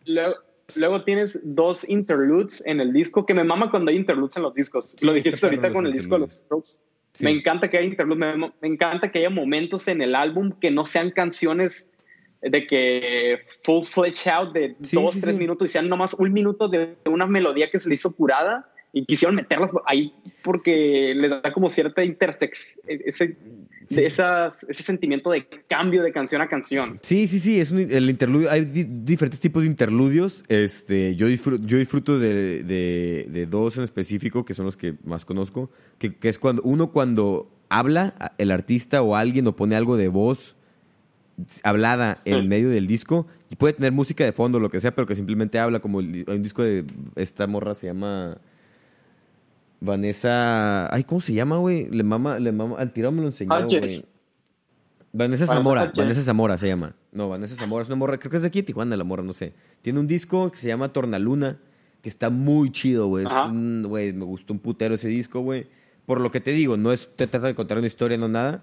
Luego, luego tienes dos interludes en el disco, que me mama cuando hay interludes en los discos. Sí, Lo dijiste ahorita con el disco de los. Strokes. Sí. Me encanta que haya interludes, me, me encanta que haya momentos en el álbum que no sean canciones de que full fledged out de Sí, dos, sí, tres sí. minutos y sean nomás un minuto de una melodía que se le hizo curada y quisieron meterlas ahí porque le da como cierta intersex, ese, Sí. esas- ese sentimiento de cambio de canción a canción. Sí, sí, sí, es un, el interludio, hay di- diferentes tipos de interludios. Este, yo disfruto, yo disfruto de, de- de dos en específico, que son los que más conozco, que, que es cuando uno cuando habla el artista o alguien o pone algo de voz hablada en Sí. medio del disco y puede tener música de fondo, lo que sea, pero que simplemente habla como el- hay un disco de esta morra se llama Vanessa, ay, ¿cómo se llama, güey? Le mama, le mama, al tirado me lo enseñaron, güey. Vanessa Zamora. Vanessa Zamora se llama. No, Vanessa Zamora es una morra, creo que es de aquí de Tijuana la morra, no sé. Tiene un disco que se llama Tornaluna, que está muy chido, güey. Es Ajá. un- Güey, me gustó un putero ese disco, güey. Por lo que te digo, no es te trata de contar una historia, no nada,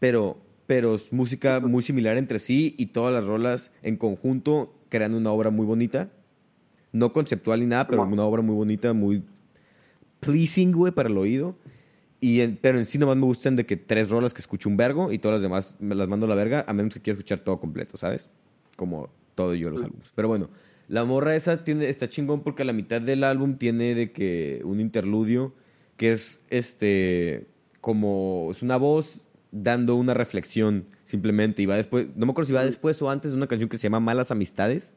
pero, pero es música muy similar entre sí y todas las rolas en conjunto crean una obra muy bonita. No conceptual ni nada, pero una obra muy bonita, muy pleasing, güey, para el oído. Y en- pero en sí nomás me gustan de que tres rolas que escucho un vergo y todas las demás me las mando a la verga, a menos que quiera escuchar todo completo, ¿sabes? Como todo yo los álbumes. Pero bueno, la morra esa tiene, está chingón porque a la mitad del álbum tiene de que un interludio que es este como es una voz dando una reflexión simplemente y va después, no me acuerdo si va después o antes de una canción que se llama Malas Amistades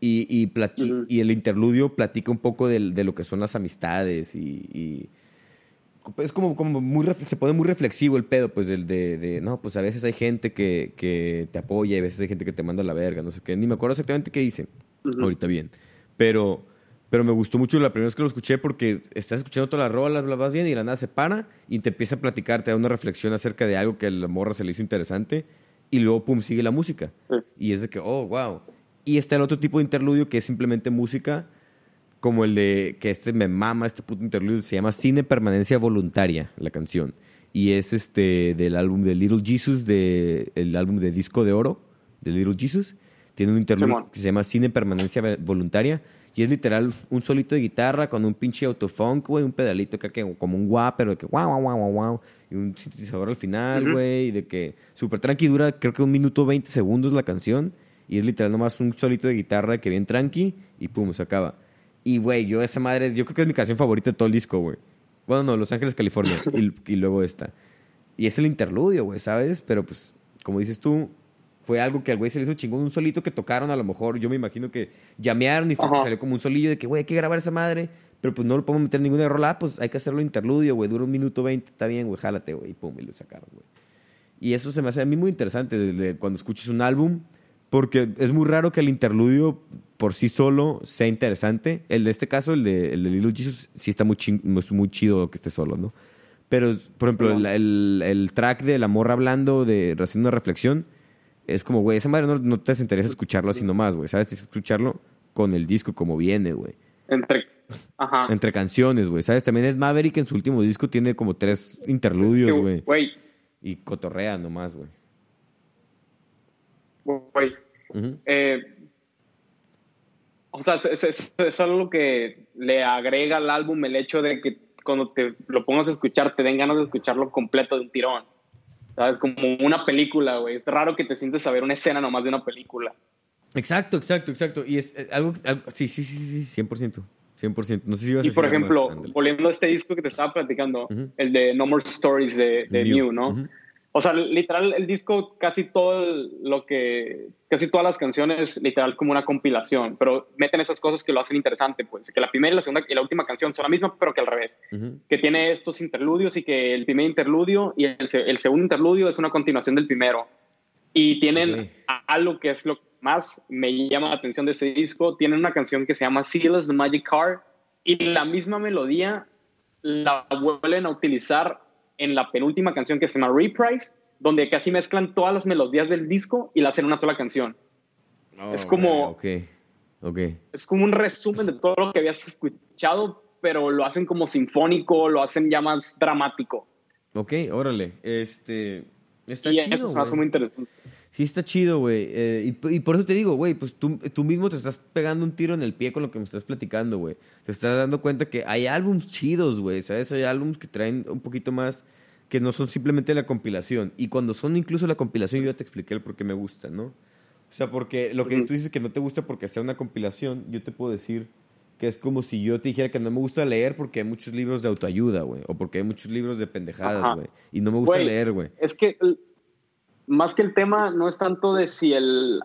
y, y, y el interludio platica un poco de, de, lo que son las amistades y, es como, como muy, se pone muy reflexivo el pedo, pues, del de, de, no, pues a veces hay gente que, que, te apoya y a veces hay gente que te manda a la verga, no sé qué, ni me acuerdo exactamente qué dicen, ahorita bien, pero, pero me gustó mucho la primera vez que lo escuché porque estás escuchando todas las rolas, la vas bien y la nada se para y te empieza a platicar, te da una reflexión acerca de algo que a la morra se le hizo interesante y luego, pum, sigue la música. Y es de que, oh, wow. Y está el otro tipo de interludio que es simplemente música como el de que este me mama este puto interludio se llama Cine Permanencia Voluntaria la canción. Y es este del álbum de Little Jesus de el álbum de disco de oro de Little Jesus. Tiene un interludio que se llama Cine Permanencia Voluntaria y es literal un solito de guitarra con un pinche autofunk, güey, un pedalito que, que como un guau, pero de que guau, guau, guau, guau, y un sintetizador al final, güey, y de que súper tranqui, dura creo que un minuto 20 segundos la canción, y es literal nomás un solito de guitarra que bien tranqui, y pum, se acaba. Y, güey, yo esa madre, yo creo que es mi canción favorita de todo el disco, güey. Bueno, no, Los Ángeles, California. *laughs* y, luego esta. Y es el interludio, güey, ¿sabes? Pero pues, como dices tú, fue algo que al güey se le hizo chingón, un solito que tocaron a lo mejor. Yo me imagino que llamearon y salió como un solillo de que, güey, hay que grabar esa madre. Pero pues no lo podemos meter en ninguna rola, ah, pues hay que hacerlo interludio, güey. Dura un minuto veinte, está bien, güey, jálate, güey. Y pum, y lo sacaron, güey. Y eso se me hace a mí muy interesante cuando escuches un álbum, porque es muy raro que el interludio por sí solo sea interesante. El de este caso, el de, el de Little Jesus, sí está muy, muy chido que esté solo, ¿no? Pero, por ejemplo, el, el, track de la morra hablando, de haciendo una reflexión, es como, güey, esa madre no, no, te interesa escucharlo así nomás, güey, ¿sabes? Tienes que escucharlo con el disco como viene, güey. Entre, ajá. Entre canciones, güey, ¿sabes? También es Maverick en su último disco tiene como tres interludios, güey. y cotorrea nomás, güey. Güey. eh, o sea, es, algo que le agrega al álbum el hecho de que cuando te lo pongas a escuchar te den ganas de escucharlo completo de un tirón. ¿Sabes? Como una película, güey. Es raro que te sientes a ver una escena nomás de una película. Exacto, exacto, exacto. Y es eh, algo, sí, sí, sí, sí, 100%. 100%. No sé si ibas y por ejemplo, volviendo a este disco que te estaba platicando, el de No More Stories de, de Mew, ¿no? O sea, literal, el disco, casi todo lo que, casi todas las canciones, literal, como una compilación, pero meten esas cosas que lo hacen interesante, pues, que la primera y la segunda y la última canción son la misma, pero que al revés, que tiene estos interludios y que el primer interludio y el, segundo interludio es una continuación del primero. Y tienen algo que es lo que más me llama la atención de ese disco, tienen una canción que se llama Seal the Magic Car y la misma melodía la vuelven a utilizar en la penúltima canción que se llama Reprise, donde casi mezclan todas las melodías del disco y la hacen una sola canción. Oh, es como... Okay. Es como un resumen de todo lo que habías escuchado, pero lo hacen como sinfónico, lo hacen ya más dramático. Ok, órale. Este... Está y eso se hace muy interesante. Sí, está chido, güey. Eh, y, por eso te digo, güey, pues tú, tú mismo te estás pegando un tiro en el pie con lo que me estás platicando, güey. Te estás dando cuenta que hay álbums chidos, güey, ¿sabes? Hay álbums que traen un poquito más, que no son simplemente la compilación. Y cuando son incluso la compilación, yo ya te expliqué el por qué me gusta, ¿no? O sea, porque lo que tú dices que no te gusta porque sea una compilación, yo te puedo decir que es como si yo te dijera que no me gusta leer porque hay muchos libros de autoayuda, güey. O porque hay muchos libros de pendejadas, güey. Y no me gusta leer, güey. Es que más que el tema no es tanto de si el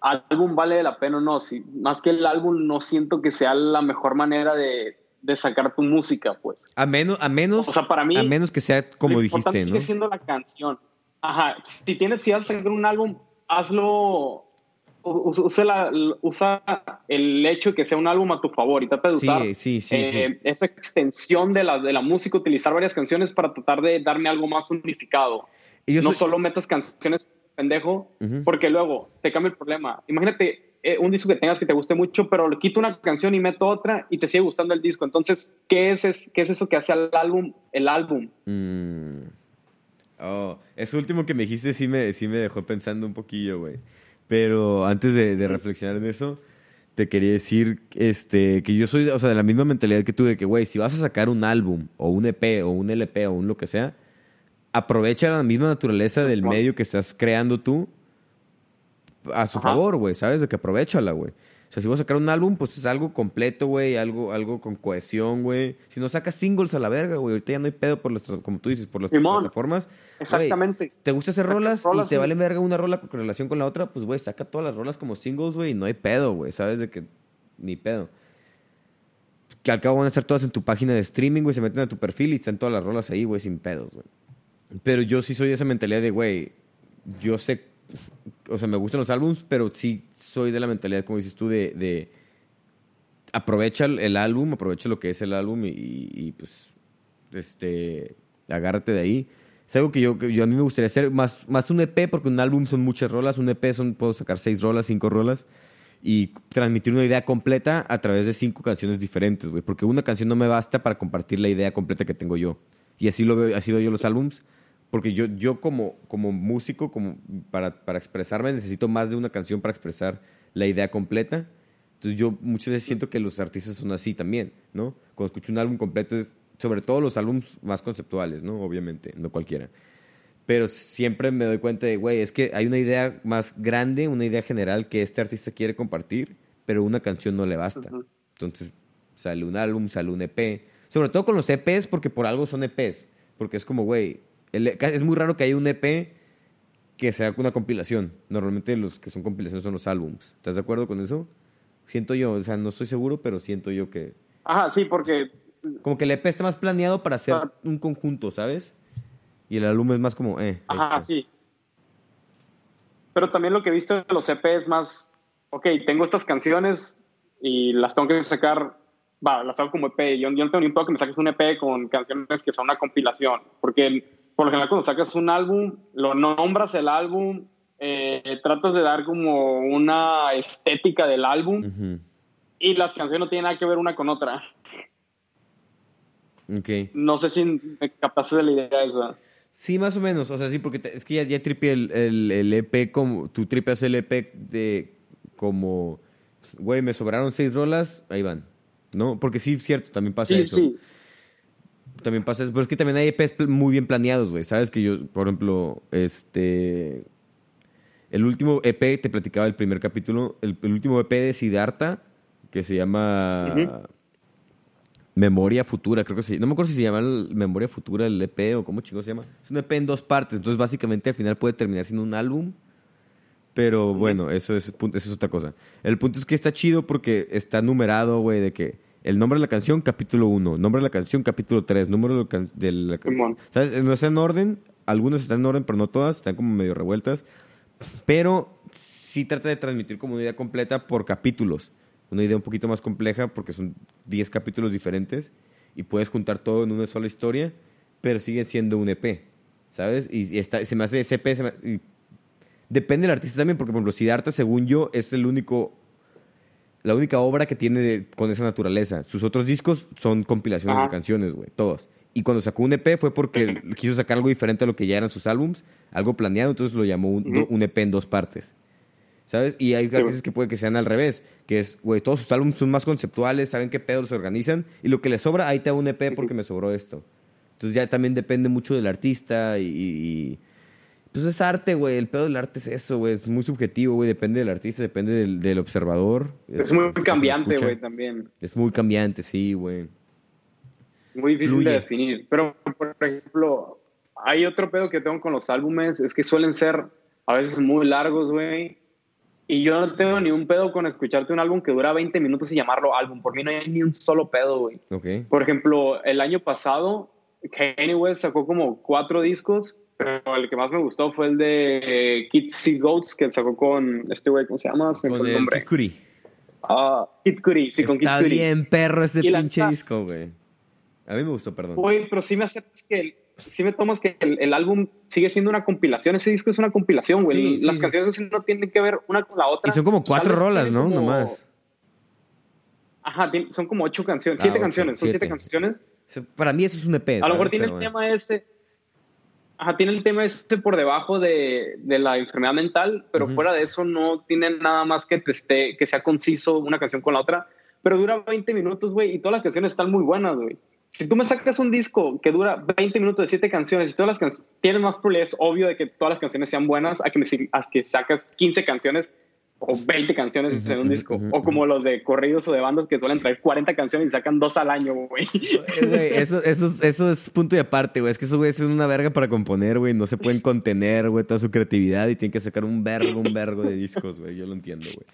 álbum vale la pena o no, si, más que el álbum no siento que sea la mejor manera de, de sacar tu música, pues. A menos, a menos, o sea, para mí, a menos que sea como dijiste, ¿no? sigue siendo la canción. Ajá, si tienes, si vas a sacar un álbum, hazlo, usa, la, usa el hecho de que sea un álbum a tu favor y trata de usar sí, sí, eh, esa extensión de la, de la música, utilizar varias canciones para tratar de darme algo más unificado no solo metas canciones pendejo, porque luego te cambia el problema. Imagínate eh, un disco que tengas que te guste mucho, pero le quito una canción y meto otra y te sigue gustando el disco. Entonces, ¿qué es, es qué es eso que hace al álbum el álbum? Mm. Oh, eso último que me dijiste sí me, sí me dejó pensando un poquillo, güey. Pero antes de, reflexionar en eso, te quería decir este, que yo soy, o sea, de la misma mentalidad que tú, de que, güey, si vas a sacar un álbum, o un EP, o un LP, o un lo que sea, aprovecha la misma naturaleza del medio que estás creando tú a su favor, güey, ¿sabes? De que aprovechala, güey. O sea, si vas a sacar un álbum, pues es algo completo, güey, algo, algo con cohesión, güey. Si no sacas singles a la verga, güey, ahorita ya no hay pedo por las, como tú dices, por las plataformas. Exactamente. ¿Te gusta hacer rolas, y te vale verga una rola con relación con la otra? Pues, güey, saca todas las rolas como singles, güey, y no hay pedo, güey, ¿sabes? De que ni pedo. Que al cabo van a estar todas en tu página de streaming, güey, se meten a tu perfil y están todas las rolas ahí, güey, sin pedos, güey. Pero yo sí soy de esa mentalidad de, güey, yo sé, o sea, me gustan los álbums, pero sí soy de la mentalidad, como dices tú, de, de aprovecha el, álbum, aprovecha lo que es el álbum y, pues, este, agárrate de ahí. Es algo que yo, yo a mí me gustaría hacer, más, más un EP, porque un álbum son muchas rolas, un EP son, puedo sacar seis rolas, cinco rolas, y transmitir una idea completa a través de cinco canciones diferentes, güey, porque una canción no me basta para compartir la idea completa que tengo yo. Y así lo veo, así veo yo los álbums porque yo, yo como, como músico, como para, para expresarme, necesito más de una canción para expresar la idea completa. Entonces yo muchas veces siento que los artistas son así también, ¿no? Cuando escucho un álbum completo, es, sobre todo los álbumes más conceptuales, ¿no? Obviamente, no cualquiera. Pero siempre me doy cuenta de, güey, es que hay una idea más grande, una idea general que este artista quiere compartir, pero una canción no le basta. Entonces sale un álbum, sale un EP. Sobre todo con los EPs, porque por algo son EPs. Porque es como, güey, e es muy raro que haya un EP que sea una compilación. Normalmente los que son compilaciones son los álbums. ¿Estás de acuerdo con eso? Siento yo, o sea, no estoy seguro, pero siento yo que... Ajá, sí, porque... Como que el EP está más planeado para hacer ah. un conjunto, ¿sabes? Y el álbum es más como... Eh, Ajá, sí. Pero también lo que he visto de los EP es más... Ok, tengo estas canciones y las tengo que sacar va, las hago como EP. Yo, yo no tengo ni un poco que me saques un EP con canciones que son una compilación, porque por lo general cuando sacas un álbum, lo nombras el álbum, eh, tratas de dar como una estética del álbum y las canciones no tienen nada que ver una con otra. Okay. No sé si me captaste de la idea esa. Sí, más o menos. O sea, sí, porque es que ya, ya tripe el, el, EP como. Tú tripeas el EP de como. Güey, me sobraron seis rolas, ahí van. ¿No? Porque sí, cierto, también pasa sí, eso. Sí también pasa eso. Pero es que también hay EPs muy bien planeados, güey. Sabes que yo, por ejemplo, este. El último EP, te platicaba el primer capítulo, el, último EP de Siddhartha, que se llama Memoria Futura, creo que sí. No me acuerdo si se llama Memoria Futura el EP o cómo chingo se llama. Es un EP en dos partes, entonces básicamente al final puede terminar siendo un álbum. Pero bueno, eso es, eso es otra cosa. El punto es que está chido porque está numerado, güey, de que el nombre de la canción, capítulo 1. Nombre de la canción, capítulo 3. Número de la canción. ¿Sabes? No está en orden. Algunas están en orden, pero no todas. Están como medio revueltas. Pero sí trata de transmitir como una idea completa por capítulos. Una idea un poquito más compleja porque son 10 capítulos diferentes y puedes juntar todo en una sola historia, pero sigue siendo un EP. ¿Sabes? Y, está, se me hace ese EP. depende del artista también, porque por ejemplo, Siddhartha, según yo, es el único la única obra que tiene con esa naturaleza. Sus otros discos son compilaciones de canciones, güey, todos. Y cuando sacó un EP fue porque *laughs* quiso sacar algo diferente a lo que ya eran sus álbums, algo planeado, entonces lo llamó un, EP en dos partes. ¿Sabes? Y hay artistas que puede que sean al revés, que es, güey, todos sus álbumes son más conceptuales, saben qué pedo los organizan, y lo que les sobra, ahí te hago un EP porque me sobró esto. Entonces ya también depende mucho del artista y pues es arte, güey. El pedo del arte es eso, güey. Es muy subjetivo, güey. Depende del artista, depende del, observador. Es, muy cambiante, güey, también. Es muy cambiante, sí, güey. Muy difícil de definir. Pero, por ejemplo, hay otro pedo que tengo con los álbumes. Es que suelen ser a veces muy largos, güey. Y yo no tengo ni un pedo con escucharte un álbum que dura 20 minutos y llamarlo álbum. Por mí no hay ni un solo pedo, güey. Okay. Por ejemplo, el año pasado, Kanye West sacó como cuatro discos pero el que más me gustó fue el de Kids y Goats que sacó con este güey, ¿cómo se llama? con el, nombre. Kid Cudi. Ah, Kid Cudi, sí, con Kid Cudi. Está bien perro ese pinche disco, güey. A mí me gustó, perdón. Güey, pero sí me aceptas que sí me tomas que el, álbum sigue siendo una compilación. Ese disco es una compilación, güey. Las canciones no tienen que ver una con la otra. Y son como cuatro rolas, ¿no? Nomás. Ajá, son como ocho canciones, siete ah, canciones, son siete. canciones. Para mí eso es un EP. A lo mejor tiene el tema ese Ajá, tiene el tema este por debajo de, de la enfermedad mental, pero fuera de eso no tiene nada más que, esté, que sea conciso una canción con la otra. Pero dura 20 minutos, güey, y todas las canciones están muy buenas, güey. si tú me sacas un disco que dura 20 minutos de 7 canciones y todas las canciones tienen más probabilidades, obvio, de que todas las canciones sean buenas, a que, me, a que sacas 15 canciones o 20 canciones en un disco. O como los de corridos o de bandas que suelen traer 40 canciones y sacan dos al año, güey. eso, eso, eso es punto y aparte, güey. Es que esos güeyes son una verga para componer, güey. No se pueden contener, güey, toda su creatividad y tienen que sacar un vergo, un vergo de discos, güey. Yo lo entiendo, güey.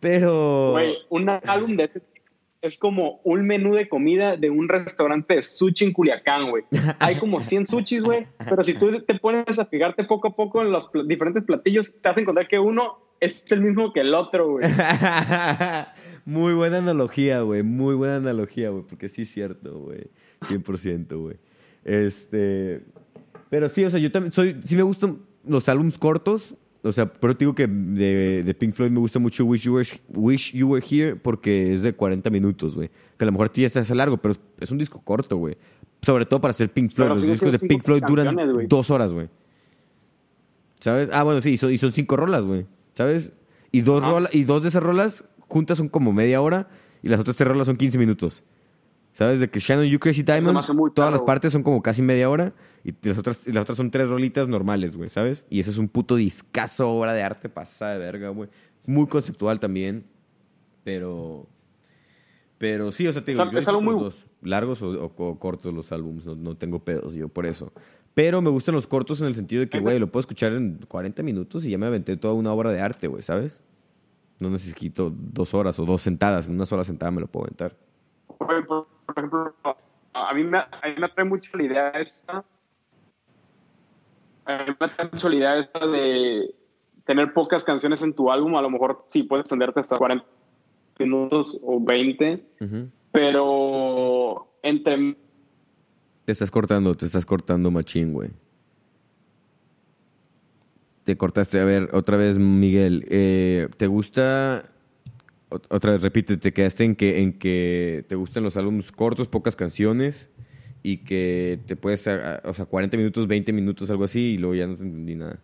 Pero... Güey, un álbum de ese es como un menú de comida de un restaurante de sushi en Culiacán, güey. Hay como 100 sushis, güey, pero si tú te pones a fijarte poco a poco en los diferentes platillos, te vas a encontrar que uno es el mismo que el otro, güey. *laughs* muy buena analogía, güey. Muy buena analogía, güey, porque sí es cierto, güey. 100%, güey. Este. Pero sí, o sea, yo también soy. Sí me gustan los álbums cortos. O sea, pero te digo que de, de, Pink Floyd me gusta mucho Wish You, Were, Wish you Were Here porque es de 40 minutos, güey. Que a lo mejor a ti ya está hace largo, pero es un disco corto, güey. Sobre todo para hacer Pink Floyd. los discos de Pink Floyd duran dos horas, güey. ¿Sabes? Ah, bueno, sí, y son, y son cinco rolas, güey. ¿Sabes? Y dos, y dos de esas rolas juntas son como media hora y las otras tres rolas son 15 minutos. ¿Sabes? De que Shannon You Crazy Diamond, todas las partes son como casi media hora y las otras, y las otras son tres rolitas normales, güey, ¿sabes? Y eso es un puto discazo, obra de arte pasada de verga, güey. Muy conceptual también, pero... Pero sí, o sea, te digo, es, algo muy... Dos, largos o, cortos los álbumes, no, no tengo pedos yo por eso. Pero me gustan los cortos en el sentido de que, güey, lo puedo escuchar en 40 minutos y ya me aventé toda una obra de arte, güey, ¿sabes? No necesito dos horas o dos sentadas. En una sola sentada me lo puedo aventar. Por ejemplo, a mí me, a mí me atrae mucho la idea esta. A mí me atrae mucho la idea esta de tener pocas canciones en tu álbum. A lo mejor sí puedes extenderte hasta 40 minutos o 20. Pero entre te estás cortando, te estás cortando machín, güey. Te cortaste. A ver, otra vez, Miguel. Eh, ¿Te gusta... Otra vez, repite, te quedaste en que, en que te gustan los álbumes cortos, pocas canciones y que te puedes, o sea, 40 minutos, 20 minutos, algo así, y luego ya no te entendí nada.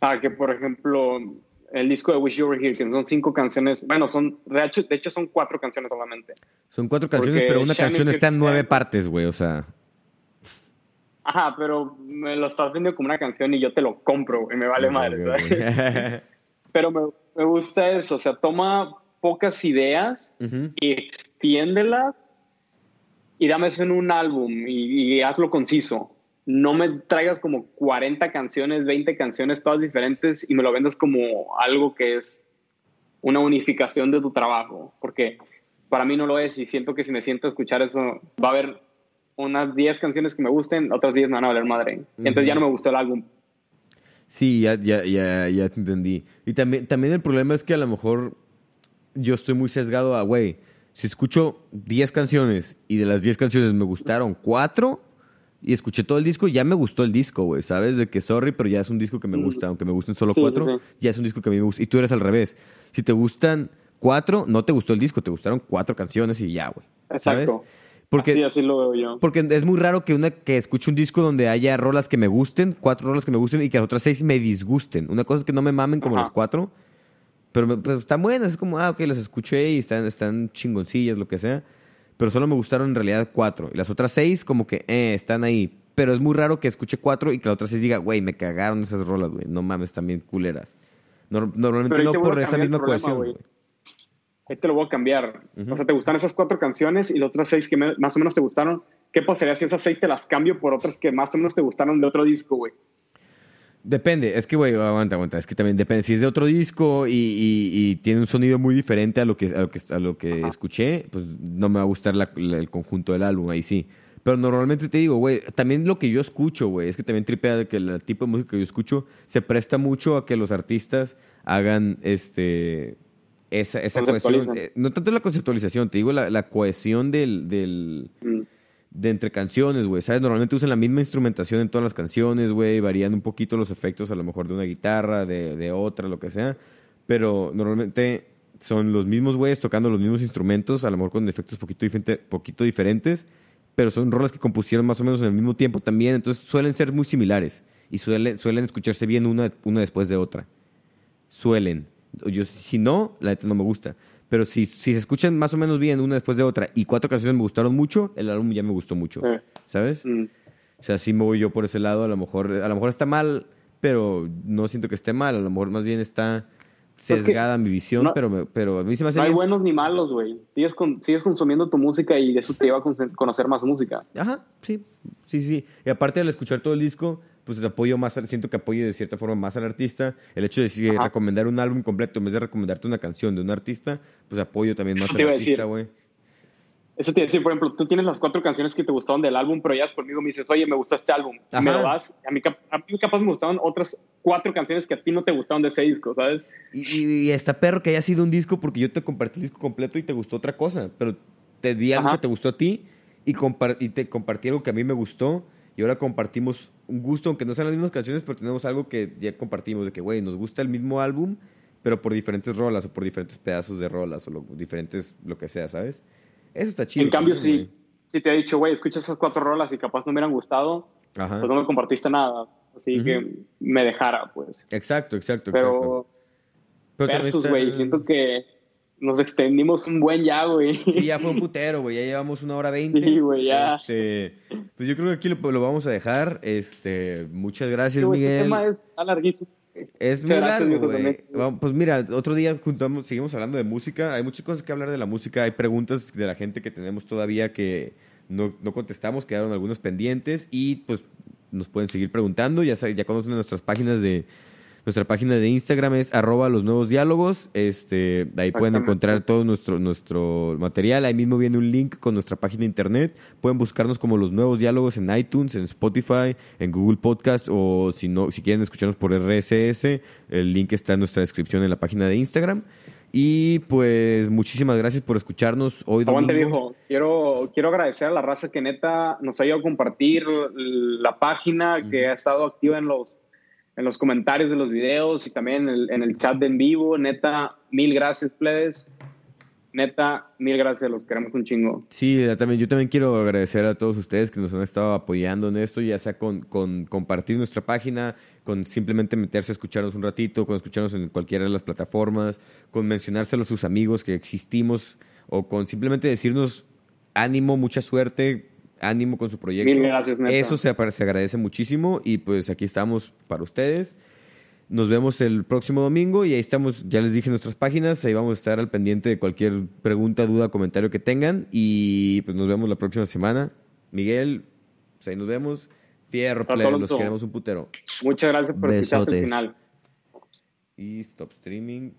Ah, que por ejemplo, el disco de Wish You Were Here, que son cinco canciones, bueno, son, de hecho, de hecho son cuatro canciones solamente. Son cuatro canciones, pero una canción está en nueve partes, güey, o sea. Ajá, pero me lo estás vendiendo como una canción y yo te lo compro, y me vale madre, *laughs* pero me, me, gusta eso, o sea, toma pocas ideas y extiéndelas y dame eso en un álbum y hazlo conciso no me traigas como 40 canciones, 20 canciones, todas diferentes y me lo vendas como algo que es una unificación de tu trabajo, porque para mí no lo es y siento que si me siento a escuchar eso, va a haber unas 10 canciones que me gusten, otras 10 me van a valer madre. Entonces ya no me gustó el álbum. Sí, ya, ya, ya, ya te entendí. Y también, también el problema es que a lo mejor yo estoy muy sesgado a, güey, si escucho 10 canciones y de las 10 canciones me gustaron 4, y escuché todo el disco y ya me gustó el disco, güey, ¿sabes? De que sorry, pero ya es un disco que me gusta, aunque me gusten solo cuatro, ya es un disco que a mí me gusta. Y tú eres al revés. Si te gustan cuatro, no te gustó el disco, te gustaron cuatro canciones y ya, güey. Exacto. Porque, así, así lo veo yo. Porque es muy raro que una que escuche un disco donde haya rolas que me gusten, cuatro rolas que me gusten y que las otras seis me disgusten. Una cosa es que no me mamen como las cuatro, pero, pero, están buenas. Es como, ah, ok, las escuché y están, están chingoncillas, lo que sea pero solo me gustaron en realidad cuatro. Y las otras seis, como que, eh, están ahí. Pero es muy raro que escuche cuatro y que la otra seis diga, güey, me cagaron esas rolas, güey. No mames, también culeras. normalmente no por esa misma cohesión, güey. Ahí te lo voy a cambiar. O sea, te gustan esas cuatro canciones y las otras seis que más o menos te gustaron. ¿Qué pasaría si esas seis te las cambio por otras que más o menos te gustaron de otro disco, güey? Depende, es que, güey, aguanta, aguanta. Es que también depende. Si es de otro disco y, y, tiene un sonido muy diferente a lo que, a lo que, a lo que escuché, pues no me va a gustar el conjunto del álbum, ahí sí. Pero normalmente te digo, güey, también lo que yo escucho, güey, es que también tripea de que el tipo de música que yo escucho se presta mucho a que los artistas hagan este esa, esa cohesión. Eh, no tanto la conceptualización, te digo la, la cohesión del, del, mm de entre canciones, güey, ¿sabes? Normalmente usan la misma instrumentación en todas las canciones, güey, varían un poquito los efectos a lo mejor de una guitarra, de, de otra, lo que sea, pero normalmente son los mismos güeyes tocando los mismos instrumentos, a lo mejor con efectos poquito, poquito diferentes, pero son rolas que compusieron más o menos en el mismo tiempo también, entonces suelen ser muy similares y suelen, suelen escucharse bien una, una después de otra. Suelen. Yo, si no, la neta no me gusta. Pero si, si se escuchan más o menos bien una después de otra y cuatro canciones me gustaron mucho, el álbum ya me gustó mucho. Sí. ¿Sabes? Mm. O sea, sí me voy yo por ese lado. A lo mejor, a lo mejor está mal, pero no siento que esté mal. A lo mejor más bien está que sesgada mi visión, no- pero, me- pero a mí se me hace No hay bien. buenos ni malos, güey. Sigues, con- sigues consumiendo tu música y eso te lleva a con- conocer más música. Ajá, sí, sí, sí. Y aparte al escuchar todo el disco, pues apoyo más, siento que apoyo de cierta forma más al artista. El hecho de si Ajá. recomendar un álbum completo en vez de recomendarte una canción de un artista, pues apoyo también más al artista, güey. Eso te iba a decir, por ejemplo, tú tienes las cuatro canciones que te gustaron del álbum, pero ya conmigo me dices, oye, me gustó este álbum. Y me Ajá. lo das. A mí, a mí capaz me gustaron otras cuatro canciones que a ti no te gustaron de ese disco, ¿sabes? Y, y, está perro que haya sido un disco porque yo te compartí el disco completo y te gustó otra cosa, pero te di algo Ajá. que te gustó a ti y, y te compartí algo que a mí me gustó y ahora compartimos un gusto, aunque no sean las mismas canciones, pero tenemos algo que ya compartimos, de que, güey, nos gusta el mismo álbum, pero por diferentes rolas o por diferentes pedazos de rolas o lo- diferentes, lo que sea, ¿sabes? Eso está chido. en cambio, también, si, si te he dicho, güey, escucha esas cuatro rolas y capaz no me hubieran gustado. Ajá. pues no me compartiste nada. Así que me dejara, pues. Exacto, exacto, exacto. Pero, Pero también versus, güey, siento que nos extendimos un buen ya, güey. Sí, ya fue un putero, güey. Ya llevamos una hora veinte. Sí, güey, ya. Este, pues yo creo que aquí lo, lo vamos a dejar. Este, muchas gracias, Miguel. tema es larguísimo. Es muy largo, güey. Pues mira, otro día juntamos, seguimos hablando de música. Hay muchas cosas que hablar de la música. Hay preguntas de la gente que tenemos todavía que no, no contestamos, quedaron algunos pendientes y pues nos pueden seguir preguntando. Ya, ya conocen nuestras páginas de nuestra página de Instagram es arroba los nuevos diálogos. Este, ahí pueden encontrar todo nuestro, nuestro material. Ahí mismo viene un link con nuestra página de internet. Pueden buscarnos como los nuevos diálogos en iTunes, en Spotify, en Google Podcast o si no, si quieren escucharnos por RSS, el link está en nuestra descripción en la página de Instagram. Y pues muchísimas gracias por escucharnos hoy Aguante, viejo. Quiero, quiero agradecer a la raza que neta nos ha ido a compartir la página, que ha estado activa en los, en los comentarios de los videos y también en el, chat de en vivo. Neta, mil gracias, plebes. Neta, mil gracias, los queremos un chingo. Sí, también, yo también quiero agradecer a todos ustedes que nos han estado apoyando en esto, ya sea con, con compartir nuestra página, con simplemente meterse a escucharnos un ratito, con escucharnos en cualquiera de las plataformas, con mencionárselo a sus amigos que existimos, o con simplemente decirnos ánimo, mucha suerte, ánimo con su proyecto. Mil gracias. Eso se, se agradece muchísimo y pues aquí estamos para ustedes. Nos vemos el próximo domingo y ahí estamos, ya les dije nuestras páginas, ahí vamos a estar al pendiente de cualquier pregunta, duda, comentario que tengan y pues nos vemos la próxima semana. Miguel, pues ahí nos vemos. Fierro, plebe, los queremos un putero. Muchas gracias por escuchar hasta el final. Y stop streaming.